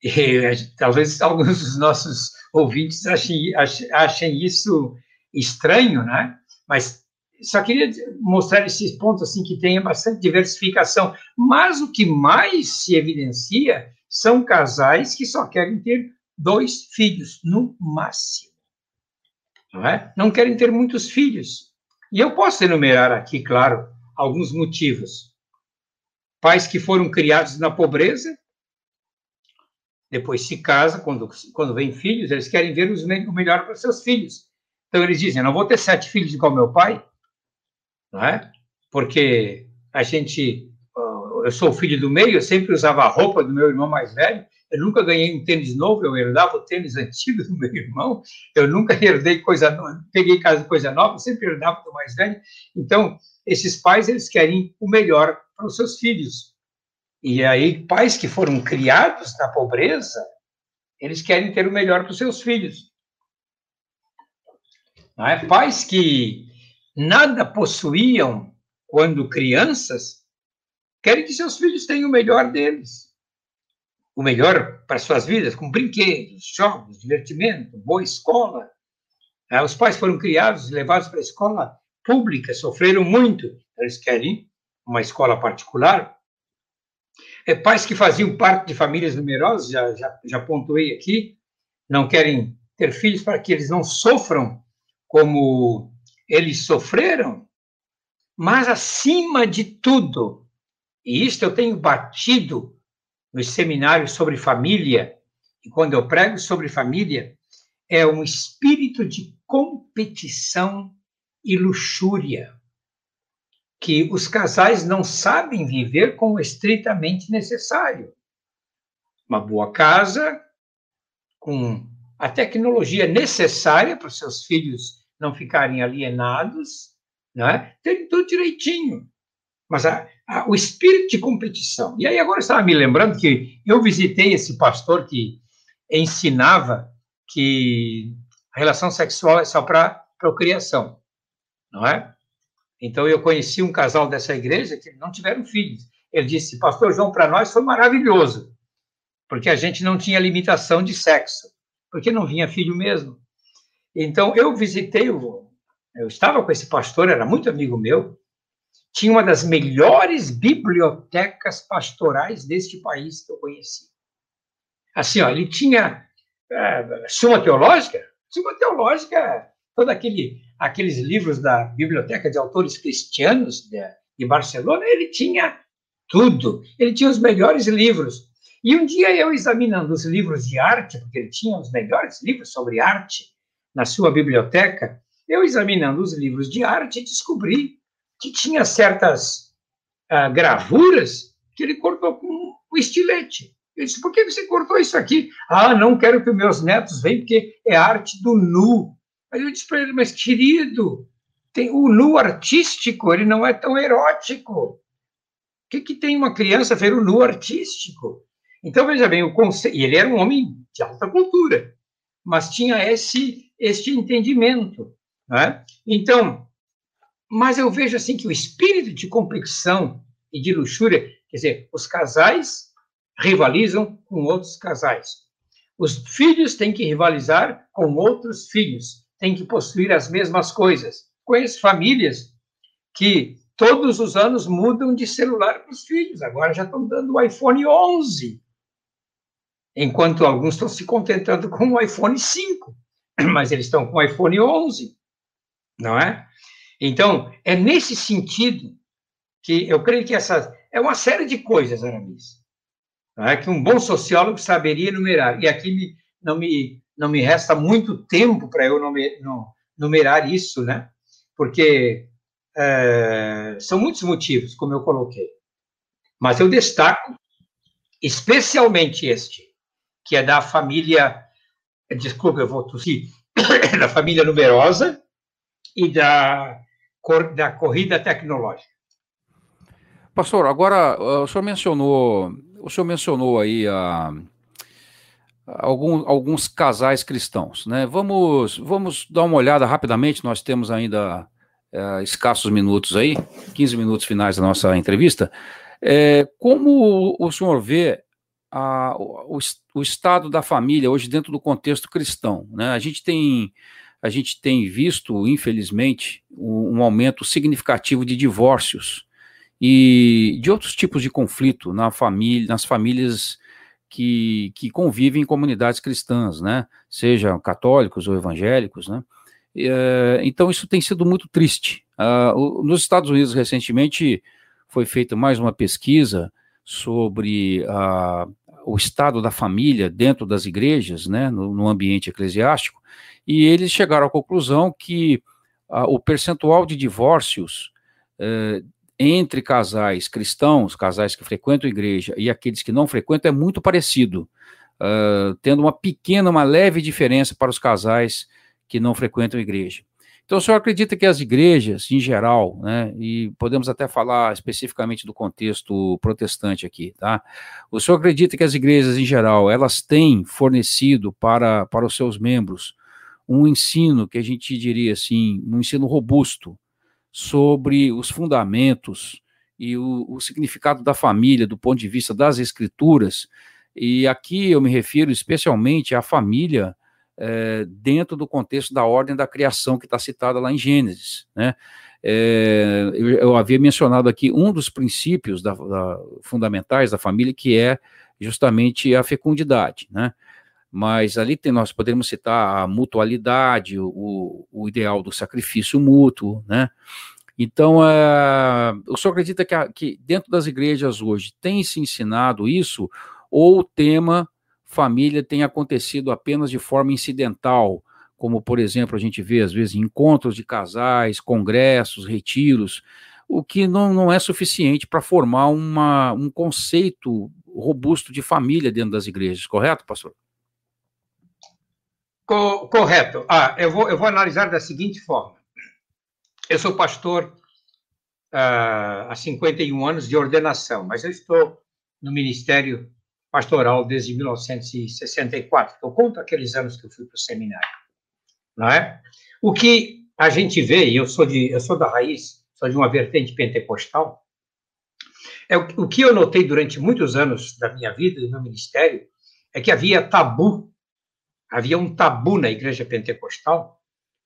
Speaker 3: E, talvez alguns dos nossos ouvintes achem, achem isso estranho, né? Mas só queria mostrar esses pontos assim que tem bastante diversificação. Mas o que mais se evidencia são casais que só querem ter dois filhos no máximo, não é? Não querem ter muitos filhos. E eu posso enumerar aqui, claro, alguns motivos. Pais que foram criados na pobreza, depois se casa, quando, quando filhos, eles querem ver os, o melhor para seus filhos. Então eles dizem, não vou ter sete filhos igual meu pai, não é? Porque a gente, eu sou filho do meio, eu sempre usava a roupa do meu irmão mais velho, eu nunca ganhei um tênis novo, eu herdava o tênis antigo do meu irmão, eu nunca herdei coisa nova, peguei casa coisa nova, sempre herdava do mais velho. Então, esses pais, eles querem o melhor para os seus filhos. E aí, pais que foram criados na pobreza, eles querem ter o melhor para os seus filhos. Não é? Pais que nada possuíam quando crianças, querem que seus filhos tenham o melhor deles. O melhor para suas vidas, com brinquedos, jogos, divertimento, boa escola. É, os pais foram criados, levados para a escola pública, sofreram muito. Eles querem uma escola particular é, pais que faziam parte de famílias numerosas, já, já, já pontuei aqui, não querem ter filhos para que eles não sofram como eles sofreram, mas acima de tudo, e isto eu tenho batido nos seminários sobre família, e quando eu prego sobre família, é um espírito de competição e luxúria que os casais não sabem viver com o estritamente necessário. Uma boa casa, com a tecnologia necessária para os seus filhos não ficarem alienados, né? tem tudo direitinho. Mas a, a, o espírito de competição. E aí agora estava me lembrando que eu visitei esse pastor que ensinava que a relação sexual é só para procriação, não é? Então eu conheci um casal dessa igreja que não tiveram filhos. Ele disse: Pastor João, para nós foi maravilhoso, porque a gente não tinha limitação de sexo, porque não vinha filho mesmo. Então eu visitei o, eu estava com esse pastor, era muito amigo meu, tinha uma das melhores bibliotecas pastorais deste país que eu conheci. Assim, ó, ele tinha é, Suma Teológica, Suma Teológica, todo aquele aqueles livros da Biblioteca de Autores Cristianos de, de Barcelona, ele tinha tudo. Ele tinha os melhores livros. E um dia eu examinando os livros de arte, porque ele tinha os melhores livros sobre arte na sua biblioteca, eu examinando os livros de arte descobri que tinha certas uh, gravuras que ele cortou com um estilete. Eu disse, por que você cortou isso aqui? Ah, não quero que meus netos venham, porque é arte do nu. Aí eu disse para ele, mas querido, tem o nu artístico, ele não é tão erótico. O que, que tem uma criança ver o nu artístico? Então, veja bem, o e ele era um homem de alta cultura, mas tinha esse, este entendimento. Né? Então, mas eu vejo assim que o espírito de competição e de luxúria, quer dizer, os casais rivalizam com outros casais. Os filhos têm que rivalizar com outros filhos tem que possuir as mesmas coisas. Conheço famílias que todos os anos mudam de celular para os filhos. Agora já estão dando o iPhone 11, enquanto alguns estão se contentando com o iPhone 5, mas eles estão com iPhone 11, não é? Então, é nesse sentido que eu creio que essa é uma série de coisas, Aramis, é? que um bom sociólogo saberia enumerar. E aqui me, não me não me resta muito tempo para eu numerar isso, né? Porque é, são muitos motivos, como eu coloquei. Mas eu destaco especialmente este, que é da família, desculpa, eu vou tossir, da família numerosa e da, da corrida tecnológica.
Speaker 2: Pastor, agora o senhor mencionou, o senhor mencionou aí a, algum, alguns casais cristãos. Né? Vamos, vamos dar uma olhada rapidamente, nós temos ainda é, escassos minutos aí, 15 minutos finais da nossa entrevista. É, como o senhor vê a, o, o, estado da família hoje dentro do contexto cristão? Né? A gente tem a gente tem visto, infelizmente, um, um aumento significativo de divórcios e de outros tipos de conflito na família, nas famílias que, que convivem em comunidades cristãs, né? Sejam católicos ou evangélicos, né? É, então isso tem sido muito triste. Uh, nos Estados Unidos, recentemente, foi feita mais uma pesquisa sobre uh, o estado da família dentro das igrejas, né, no, no ambiente eclesiástico, e eles chegaram à conclusão que uh, o percentual de divórcios uh, entre casais cristãos, casais que frequentam a igreja e aqueles que não frequentam, é muito parecido, uh, tendo uma pequena, uma leve diferença para os casais que não frequentam a igreja. Então, o senhor acredita que as igrejas, em geral, né, e podemos até falar especificamente do contexto protestante aqui, tá? O senhor acredita que as igrejas, em geral, elas têm fornecido para, para os seus membros um ensino que a gente diria assim, um ensino robusto, sobre os fundamentos e o, o, significado da família do ponto de vista das escrituras. E aqui eu me refiro especialmente à família é, dentro do contexto da ordem da criação que está citada lá em Gênesis. Né? É, eu, eu, havia mencionado aqui um dos princípios da, da, fundamentais da família, que é justamente a fecundidade. Né? mas ali tem, nós podemos citar a mutualidade, o, o ideal do sacrifício mútuo, né? Então, uh, o senhor acredita que, que, dentro das igrejas hoje tem se ensinado isso, ou o tema família tem acontecido apenas de forma incidental, como, por exemplo, a gente vê, às vezes, encontros de casais, congressos, retiros, o que não, não é suficiente para formar uma, um conceito robusto de família dentro das igrejas, correto, pastor?
Speaker 3: Co correto. Ah, eu vou, eu vou analisar da seguinte forma. Eu sou pastor uh, há 51 anos de ordenação, mas eu estou no ministério pastoral desde 1964. Eu conto aqueles anos que eu fui para o seminário, não é? O que a gente vê, e eu sou de, eu sou da raiz, sou de uma vertente pentecostal, é o, o que eu notei durante muitos anos da minha vida e no ministério é que havia tabu, havia um tabu na igreja pentecostal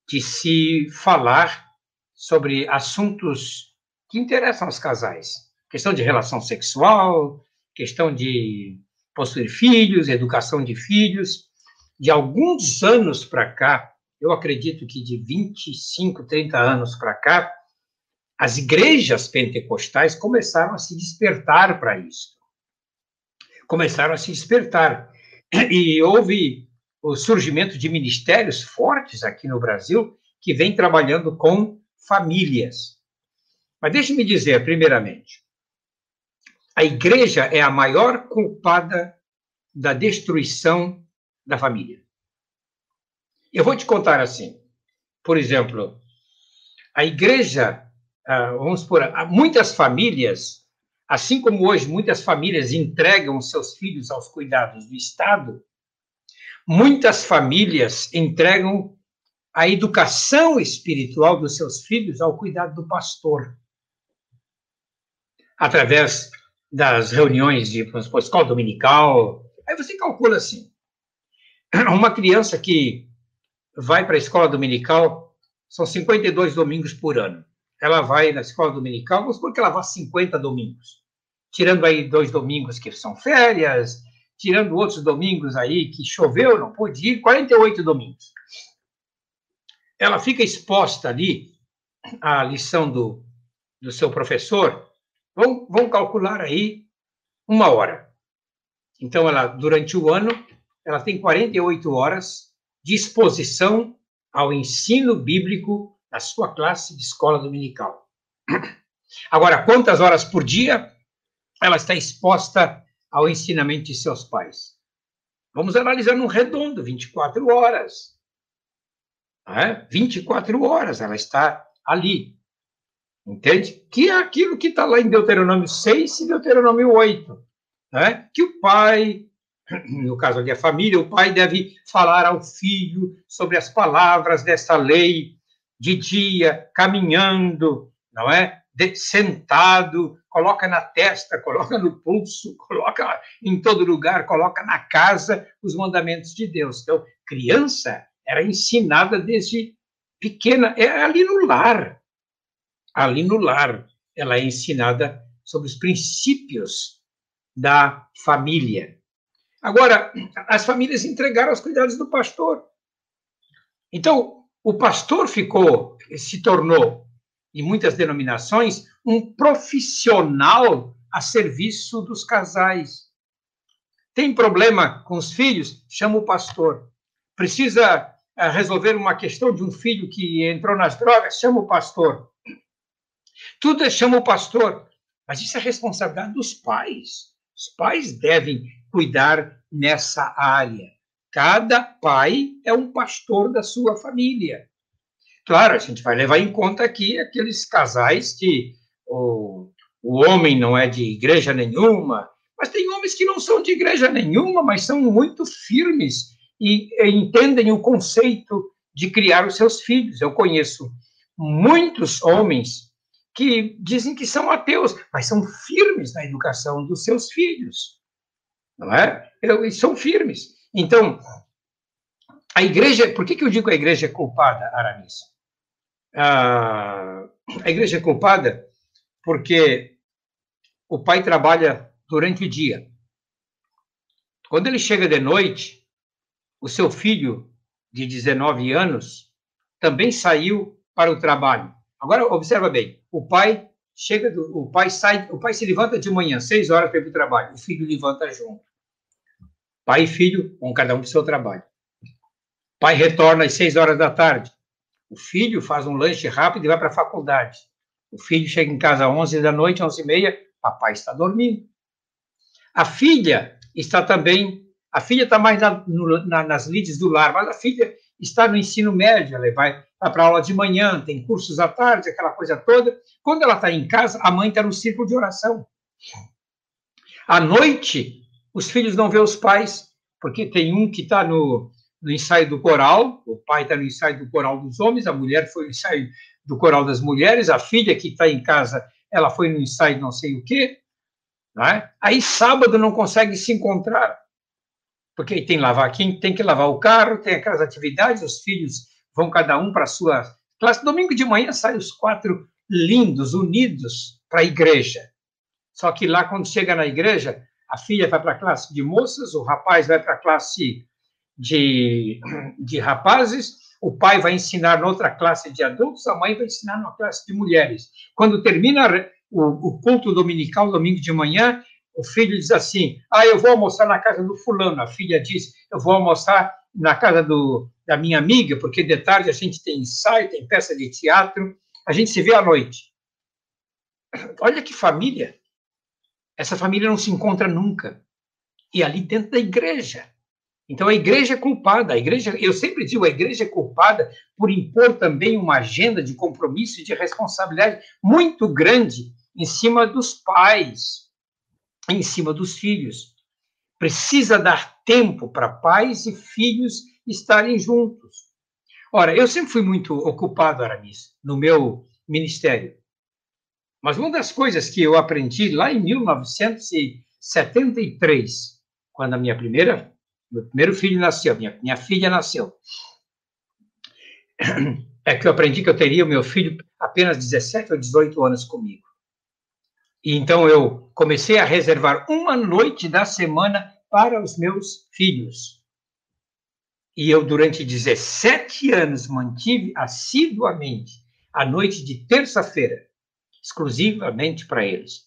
Speaker 3: de se falar sobre assuntos que interessam aos casais, questão de relação sexual, questão de possuir filhos, educação de filhos. De alguns anos para cá, eu acredito que de 25, 30 anos para cá, as igrejas pentecostais começaram a se despertar para isso. Começaram a se despertar. E houve o surgimento de ministérios fortes aqui no Brasil que vêm trabalhando com famílias. Mas deixe-me dizer, primeiramente, a igreja é a maior culpada da destruição da família. Eu vou te contar assim. Por exemplo, a igreja, ah, vamos por muitas famílias, assim como hoje muitas famílias entregam seus filhos aos cuidados do Estado, muitas famílias entregam a educação espiritual dos seus filhos ao cuidado do pastor. Através das reuniões de supor, escola dominical. Aí você calcula assim: uma criança que vai para a escola dominical são 52 domingos por ano. Ela vai na escola dominical, vamos supor que ela vá 50 domingos. Tirando aí dois domingos que são férias, tirando outros domingos aí que choveu, não pôde ir, 48 domingos. Ela fica exposta ali à lição do, do seu professor Vamos, vamos calcular aí uma hora. Então, ela, durante o ano, ela tem 48 horas de exposição ao ensino bíblico na sua classe de escola dominical. Agora, quantas horas por dia ela está exposta ao ensinamento de seus pais? Vamos analisar num redondo, 24 horas. É? 24 horas ela está ali. Entende? Que é aquilo que está lá em Deuteronômio 6 e Deuteronômio 8. Né? Que o pai, no caso ali a família, o pai deve falar ao filho sobre as palavras desta lei de dia, caminhando, não é? De, sentado, coloca na testa, coloca no pulso, coloca em todo lugar, coloca na casa os mandamentos de Deus. Então, criança era ensinada desde pequena, é ali no lar, ali no lar, ela é ensinada sobre os princípios da família. Agora, as famílias entregaram os cuidados do pastor. Então, o pastor ficou, se tornou, em muitas denominações, um profissional a serviço dos casais. Tem problema com os filhos? Chama o pastor. Precisa eh, resolver uma questão de um filho que entrou nas drogas? Chama o pastor. Tudo é chama o pastor, mas isso é responsabilidade dos pais. Os pais devem cuidar nessa área. Cada pai é um pastor da sua família. Claro, a gente vai levar em conta aqui aqueles casais que o, o homem não é de igreja nenhuma, mas tem homens que não são de igreja nenhuma, mas são muito firmes e, e entendem o conceito de criar os seus filhos. Eu conheço muitos homens que dizem que são ateus, mas são firmes na educação dos seus filhos. Não é? Eles são firmes. Então, a igreja, por que, que eu digo a igreja é culpada, Aramis? Ah, a igreja é culpada porque o pai trabalha durante o dia. Quando ele chega de noite, o seu filho de 19 anos também saiu para o trabalho. Agora observa bem, o pai chega, do, o pai sai, o pai se levanta de manhã, seis horas para ir para o trabalho, o filho levanta junto. Pai e filho vão cada um para o seu trabalho. Pai retorna às seis horas da tarde. O filho faz um lanche rápido e vai para a faculdade. O filho chega em casa às 11 da noite, 11 e meia, papai está dormindo. A filha está também, a filha está mais na, no, na, nas lides do lar, mas a filha está no ensino médio, ela vai, para aula de manhã, tem cursos à tarde, aquela coisa toda. Quando ela está em casa, a mãe está no círculo de oração. À noite, os filhos não vê os pais, porque tem um que está no, no ensaio do coral, o pai está no ensaio do coral dos homens, a mulher foi no ensaio do coral das mulheres, a filha que está em casa, ela foi no ensaio não sei o quê. É? Aí sábado não consegue se encontrar, porque tem lavar quem tem que lavar o carro, tem aquelas atividades, os filhos vão cada um para a sua classe. Domingo de manhã saem os quatro lindos, unidos para a igreja. Só que lá, quando chega na igreja, a filha vai para a classe de moças, o rapaz vai para a classe de, de rapazes, o pai vai ensinar noutra classe de adultos, a mãe vai ensinar numa classe de mulheres. Quando termina o, o culto dominical, domingo de manhã, o filho diz assim: Ah, eu vou almoçar na casa do fulano. A filha diz: Eu vou almoçar na casa do, da minha amiga, porque de tarde a gente tem ensaio, tem peça de teatro, a gente se vê à noite. Olha que família! Essa família não se encontra nunca. E ali dentro da igreja. Então a igreja é culpada, a igreja, eu sempre digo, a igreja é culpada por impor também uma agenda de compromisso e de responsabilidade muito grande em cima dos pais, em cima dos filhos. Precisa dar tempo para pais e filhos estarem juntos. Ora, eu sempre fui muito ocupado, Aramis, no meu ministério. Mas uma das coisas que eu aprendi lá em 1973, quando a minha primeira meu primeiro filho nasceu, minha, minha filha nasceu. É que eu aprendi que eu teria o meu filho apenas 17 ou 18 anos comigo. E então eu comecei a reservar uma noite da semana para os meus filhos. E eu, durante 17 anos, mantive assiduamente a noite de terça-feira, exclusivamente para eles.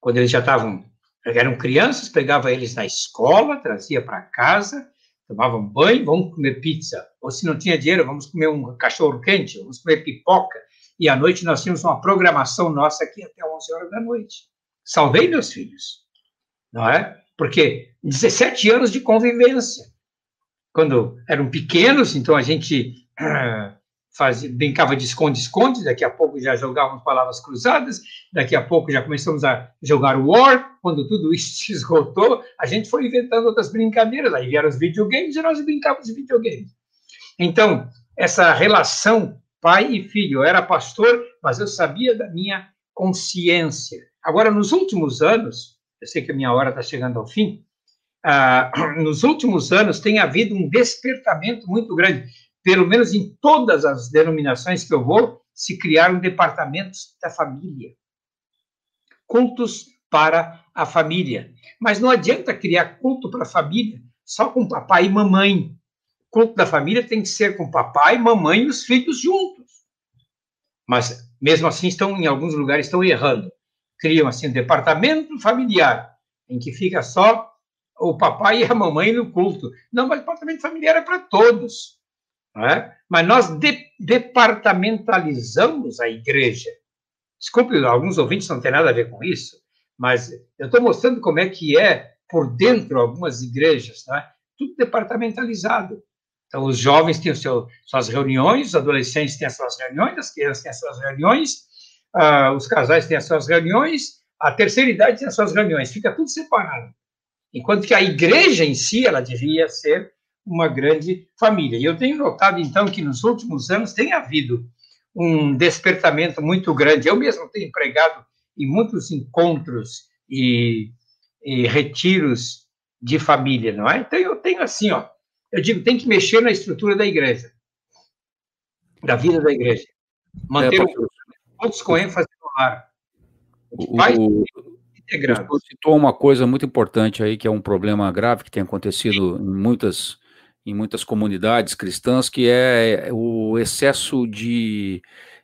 Speaker 3: Quando eles já estavam eram crianças, pegava eles na escola, trazia para casa, tomavam banho, vamos comer pizza. Ou se não tinha dinheiro, vamos comer um cachorro quente, vamos comer pipoca. E à noite nós tínhamos uma programação nossa aqui até 11 horas da noite. Salvei meus filhos, não é? Porque 17 anos de convivência. Quando eram pequenos, então a gente fazia, brincava de esconde-esconde, daqui a pouco já jogávamos palavras cruzadas, daqui a pouco já começamos a jogar War, quando tudo isso se esgotou, a gente foi inventando outras brincadeiras, aí vieram os videogames e nós brincávamos de videogames. Então, essa relação pai e filho, eu era pastor, mas eu sabia da minha consciência. Agora, nos últimos anos, eu sei que a minha hora está chegando ao fim, ah, nos últimos anos tem havido um despertamento muito grande pelo menos em todas as denominações que eu vou, se criaram departamentos da família. Cultos para a família. Mas não adianta criar culto para a família só com papai e mamãe. Culto da família tem que ser com papai, mamãe e os filhos juntos. Mas mesmo assim estão em alguns lugares estão errando. Criam assim um departamento familiar em que fica só o papai e a mamãe no culto. Não, mas departamento familiar é para todos. É? Mas nós de, departamentalizamos a igreja. Desculpe, alguns ouvintes não têm nada a ver com isso, mas eu estou mostrando como é que é por dentro algumas igrejas, é? tudo departamentalizado. Então, os jovens têm seu, suas reuniões, os adolescentes têm as suas reuniões, as crianças têm as suas reuniões, uh, os casais têm as suas reuniões, a terceira idade tem as suas reuniões, fica tudo separado. Enquanto que a igreja em si, ela devia ser uma grande família. E eu tenho notado, então, que nos últimos anos tem havido um despertamento muito grande. Eu mesmo tenho empregado em muitos encontros e, e retiros de família, não é? Então, eu tenho assim, ó, eu digo, tem que mexer na estrutura da igreja, da vida da igreja. Manter é, todos com ênfase no lar.
Speaker 2: O, integrado. Você citou uma coisa muito importante aí, que é um problema grave que tem acontecido em muitas em muitas comunidades cristãs, que é o excesso de,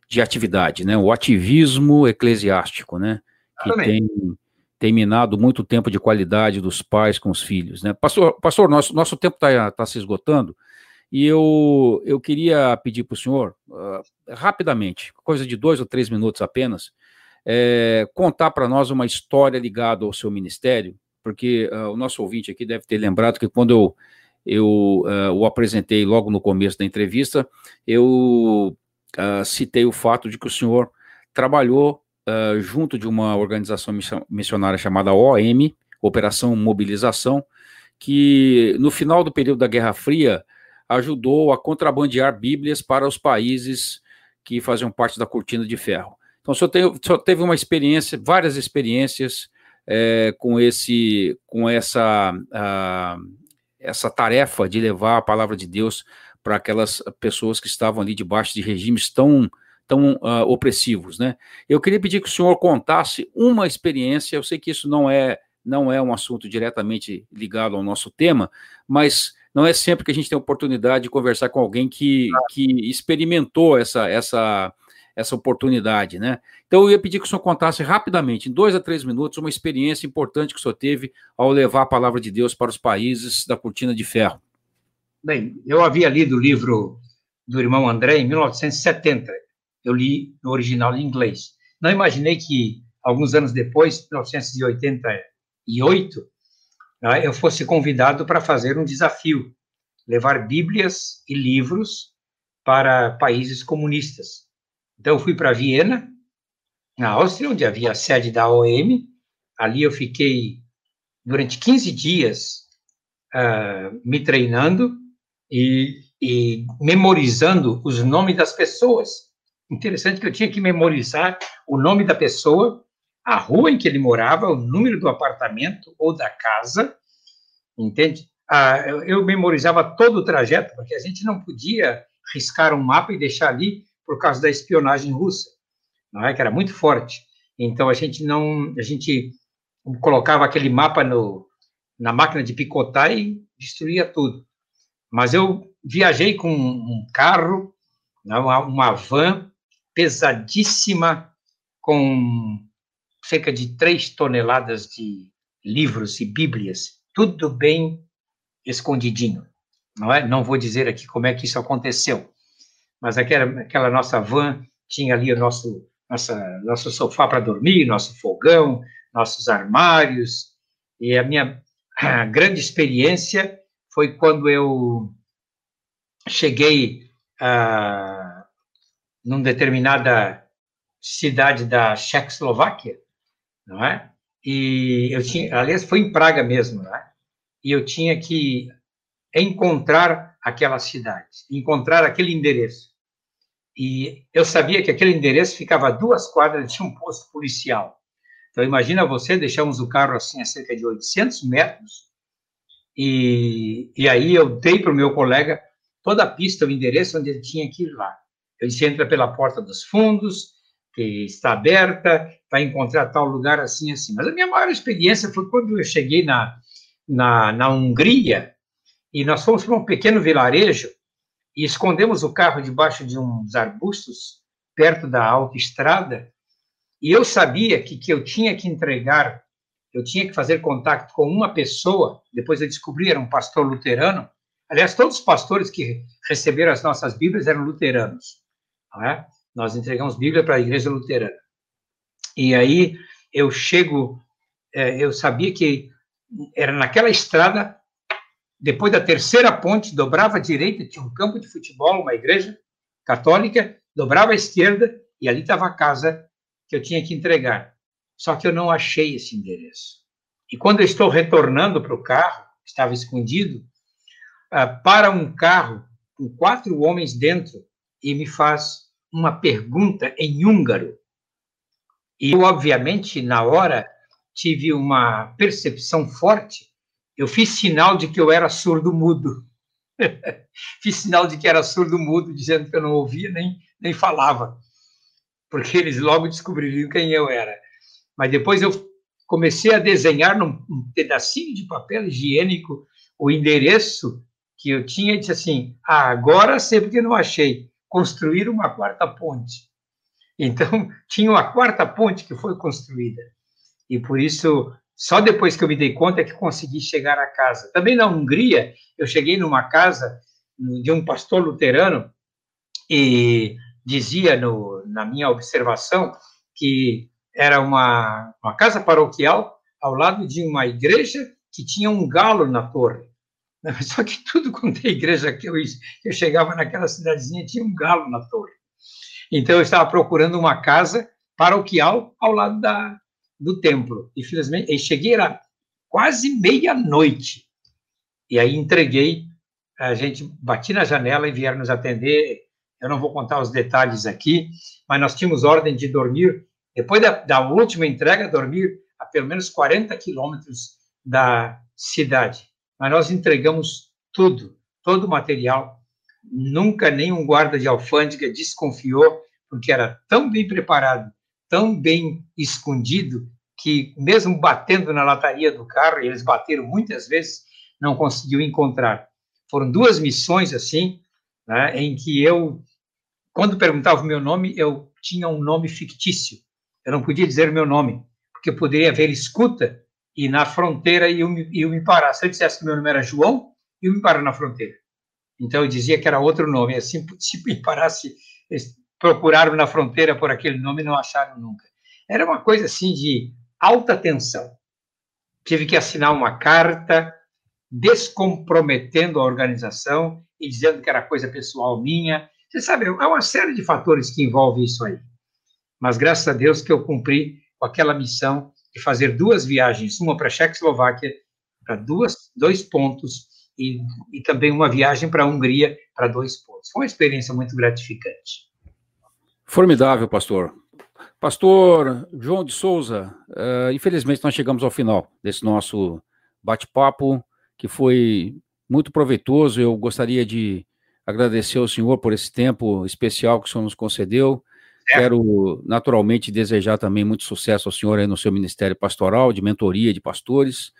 Speaker 2: de atividade, né? O ativismo eclesiástico, né? Que tem, tem minado muito tempo de qualidade dos pais com os filhos, né? Pastor, pastor nosso, nosso tempo está tá se esgotando e eu, eu queria pedir para o senhor, uh, rapidamente, coisa de dois ou três minutos apenas, é, contar para nós uma história ligada ao seu ministério, porque uh, o nosso ouvinte aqui deve ter lembrado que quando eu, eu uh, o apresentei logo no começo da entrevista, eu citei o fato de que o senhor trabalhou uh, junto de uma organização missionária chamada OM, Operação Mobilização, que no final do período da Guerra Fria ajudou a contrabandear Bíblias para os países que faziam parte da cortina de ferro. Então, só, só teve uma experiência, várias experiências é, com esse, com essa, essa tarefa de levar a palavra de Deus para aquelas pessoas que estavam ali debaixo de regimes tão tão uh, opressivos, né? Eu queria pedir que o senhor contasse uma experiência. Eu sei que isso não é não é um assunto diretamente ligado ao nosso tema, mas não é sempre que a gente tem a oportunidade de conversar com alguém que, que experimentou essa essa essa oportunidade, né? Então eu ia pedir que o senhor contasse rapidamente, em dois a três minutos, uma experiência importante que o senhor teve ao levar a palavra de Deus para os países da cortina de ferro.
Speaker 3: Bem, eu havia lido o livro do irmão André em 1970 eu li no original em inglês. Não imaginei que, alguns anos depois, 1988, né, eu fosse convidado para fazer um desafio, levar Bíblias e livros para países comunistas. Então, eu fui para Viena, na Áustria, onde havia a sede da OM. Ali eu fiquei durante 15 dias uh, me treinando e, e memorizando os nomes das pessoas Interessante que eu tinha que memorizar o nome da pessoa, a rua em que ele morava, o número do apartamento ou da casa, entende? Ah, eu memorizava todo o trajeto, porque a gente não podia riscar um mapa e deixar ali por causa da espionagem russa, não é? Que era muito forte. Então a gente não, a gente colocava aquele mapa no, na máquina de picotar e destruía tudo. Mas eu viajei com um carro, uma, uma van pesadíssima, com cerca de três toneladas de livros e bíblias, tudo bem escondidinho, não é? Não vou dizer aqui como é que isso aconteceu, mas aquela, aquela nossa van tinha ali o nosso, nossa, nosso sofá para dormir, nosso fogão, nossos armários, e a minha a grande experiência foi quando eu cheguei a numa determinada cidade da Checoslováquia, não é? E eu tinha, aliás, foi em Praga mesmo, não é? E eu tinha que encontrar aquela cidade, encontrar aquele endereço. E eu sabia que aquele endereço ficava a duas quadras de um posto policial. Então, imagina você, deixamos o carro assim a cerca de 800 metros, e, e aí eu dei para o meu colega toda a pista, o endereço onde ele tinha que ir lá. A entra pela porta dos fundos, que está aberta, vai encontrar tal lugar assim, assim. Mas a minha maior experiência foi quando eu cheguei na, na, na Hungria e nós fomos para um pequeno vilarejo e escondemos o carro debaixo de uns arbustos perto da autoestrada. E eu sabia que, que eu tinha que entregar, eu tinha que fazer contato com uma pessoa, depois eu descobri, era um pastor luterano, aliás, todos os pastores que receberam as nossas Bíblias eram luteranos, é? Nós entregamos Bíblia para a igreja luterana. E aí eu chego, é, eu sabia que era naquela estrada, depois da terceira ponte, dobrava à direita, tinha um campo de futebol, uma igreja católica, dobrava à esquerda e ali estava a casa que eu tinha que entregar. Só que eu não achei esse endereço. E quando eu estou retornando para o carro, estava escondido, uh, para um carro com quatro homens dentro e me faz uma pergunta em húngaro. E eu, obviamente, na hora, tive uma percepção forte. Eu fiz sinal de que eu era surdo-mudo. fiz sinal de que era surdo-mudo, dizendo que eu não ouvia nem, nem falava, porque eles logo descobririam quem eu era. Mas depois eu comecei a desenhar num um pedacinho de papel higiênico o endereço que eu tinha e disse assim: ah, agora sei porque não achei construir uma quarta ponte. Então, tinha uma quarta ponte que foi construída. e por isso, só depois que eu me dei conta é que consegui chegar a casa. Também na Hungria, eu cheguei numa casa de um pastor luterano e dizia no, na minha observação que era uma, uma casa paroquial ao lado de uma igreja que tinha um galo na torre. Só que tudo quanto é igreja que eu, eu chegava naquela cidadezinha tinha um galo na torre. Então eu estava procurando uma casa paroquial ao lado da, do templo. E felizmente, e cheguei era quase meia-noite. E aí entreguei, a gente bati na janela e vieram nos atender. Eu não vou contar os detalhes aqui, mas nós tínhamos ordem de dormir, depois da, da última entrega, dormir a pelo menos 40 quilômetros da cidade. Mas nós entregamos tudo, todo o material. Nunca nenhum guarda de alfândega desconfiou, porque era tão bem preparado, tão bem escondido, que mesmo batendo na lataria do carro, e eles bateram muitas vezes, não conseguiu encontrar. Foram duas missões assim, né, em que eu, quando perguntava o meu nome, eu tinha um nome fictício. Eu não podia dizer o meu nome, porque poderia haver escuta e na fronteira me, iam me parar. Se eu dissesse que meu nome era João, iam me parar na fronteira. Então eu dizia que era outro nome. Assim, se me parasse, procuraram na fronteira por aquele nome e não acharam nunca. Era uma coisa assim de alta tensão. Tive que assinar uma carta descomprometendo a organização e dizendo que era coisa pessoal minha. Você sabe, é uma série de fatores que envolve isso aí. Mas graças a Deus que eu cumpri com aquela missão de fazer duas viagens, uma para a Checoslováquia, para dois pontos, e, e também uma viagem para a Hungria, para dois pontos. Foi uma experiência muito gratificante.
Speaker 2: Formidável, pastor. Pastor João de Souza, uh, infelizmente nós chegamos ao final desse nosso bate-papo, que foi muito proveitoso. Eu gostaria de agradecer ao senhor por esse tempo especial que o senhor nos concedeu. É. Quero naturalmente desejar também muito sucesso ao senhor aí no seu ministério pastoral, de mentoria de pastores.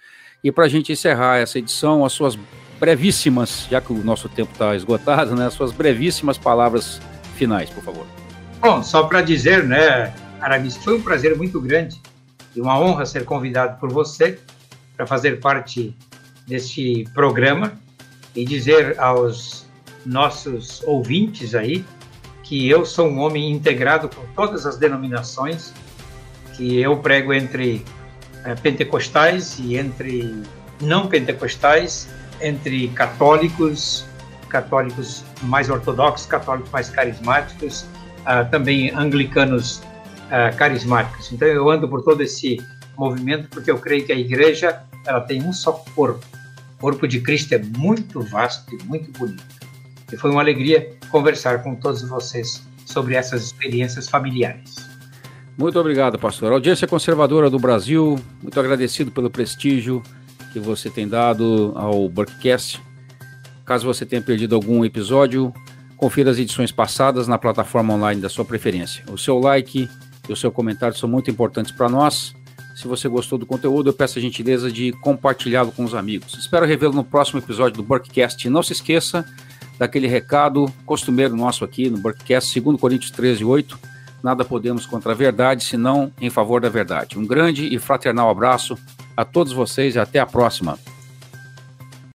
Speaker 2: E para a gente encerrar essa edição, as suas brevíssimas, já que o nosso tempo está esgotado, né? As suas brevíssimas palavras finais, por favor.
Speaker 3: Bom, só para dizer, né, Aramis, foi um prazer muito grande e uma honra ser convidado por você para fazer parte deste programa e dizer aos nossos ouvintes aí que eu sou um homem integrado com todas as denominações, que eu prego entre é, pentecostais e entre não pentecostais, entre católicos, católicos mais ortodoxos, católicos mais carismáticos, uh, também anglicanos uh, carismáticos. Então eu ando por todo esse movimento porque eu creio que a igreja ela tem um só corpo. O corpo de Cristo é muito vasto e muito bonito. E foi uma alegria conversar com todos vocês sobre essas experiências familiares.
Speaker 2: Muito obrigado, pastor. audiência conservadora do Brasil, muito agradecido pelo prestígio que você tem dado ao Burkcast. Caso você tenha perdido algum episódio, confira as edições passadas na plataforma online da sua preferência. O seu like e o seu comentário são muito importantes para nós. Se você gostou do conteúdo, eu peço a gentileza de compartilhá-lo com os amigos. Espero revê-lo no próximo episódio do Burkcast. Não se esqueça daquele recado costumeiro nosso aqui no Burkcast, 2 Coríntios 13, 8. Nada podemos contra a verdade, senão em favor da verdade. Um grande e fraternal abraço a todos vocês e até a próxima.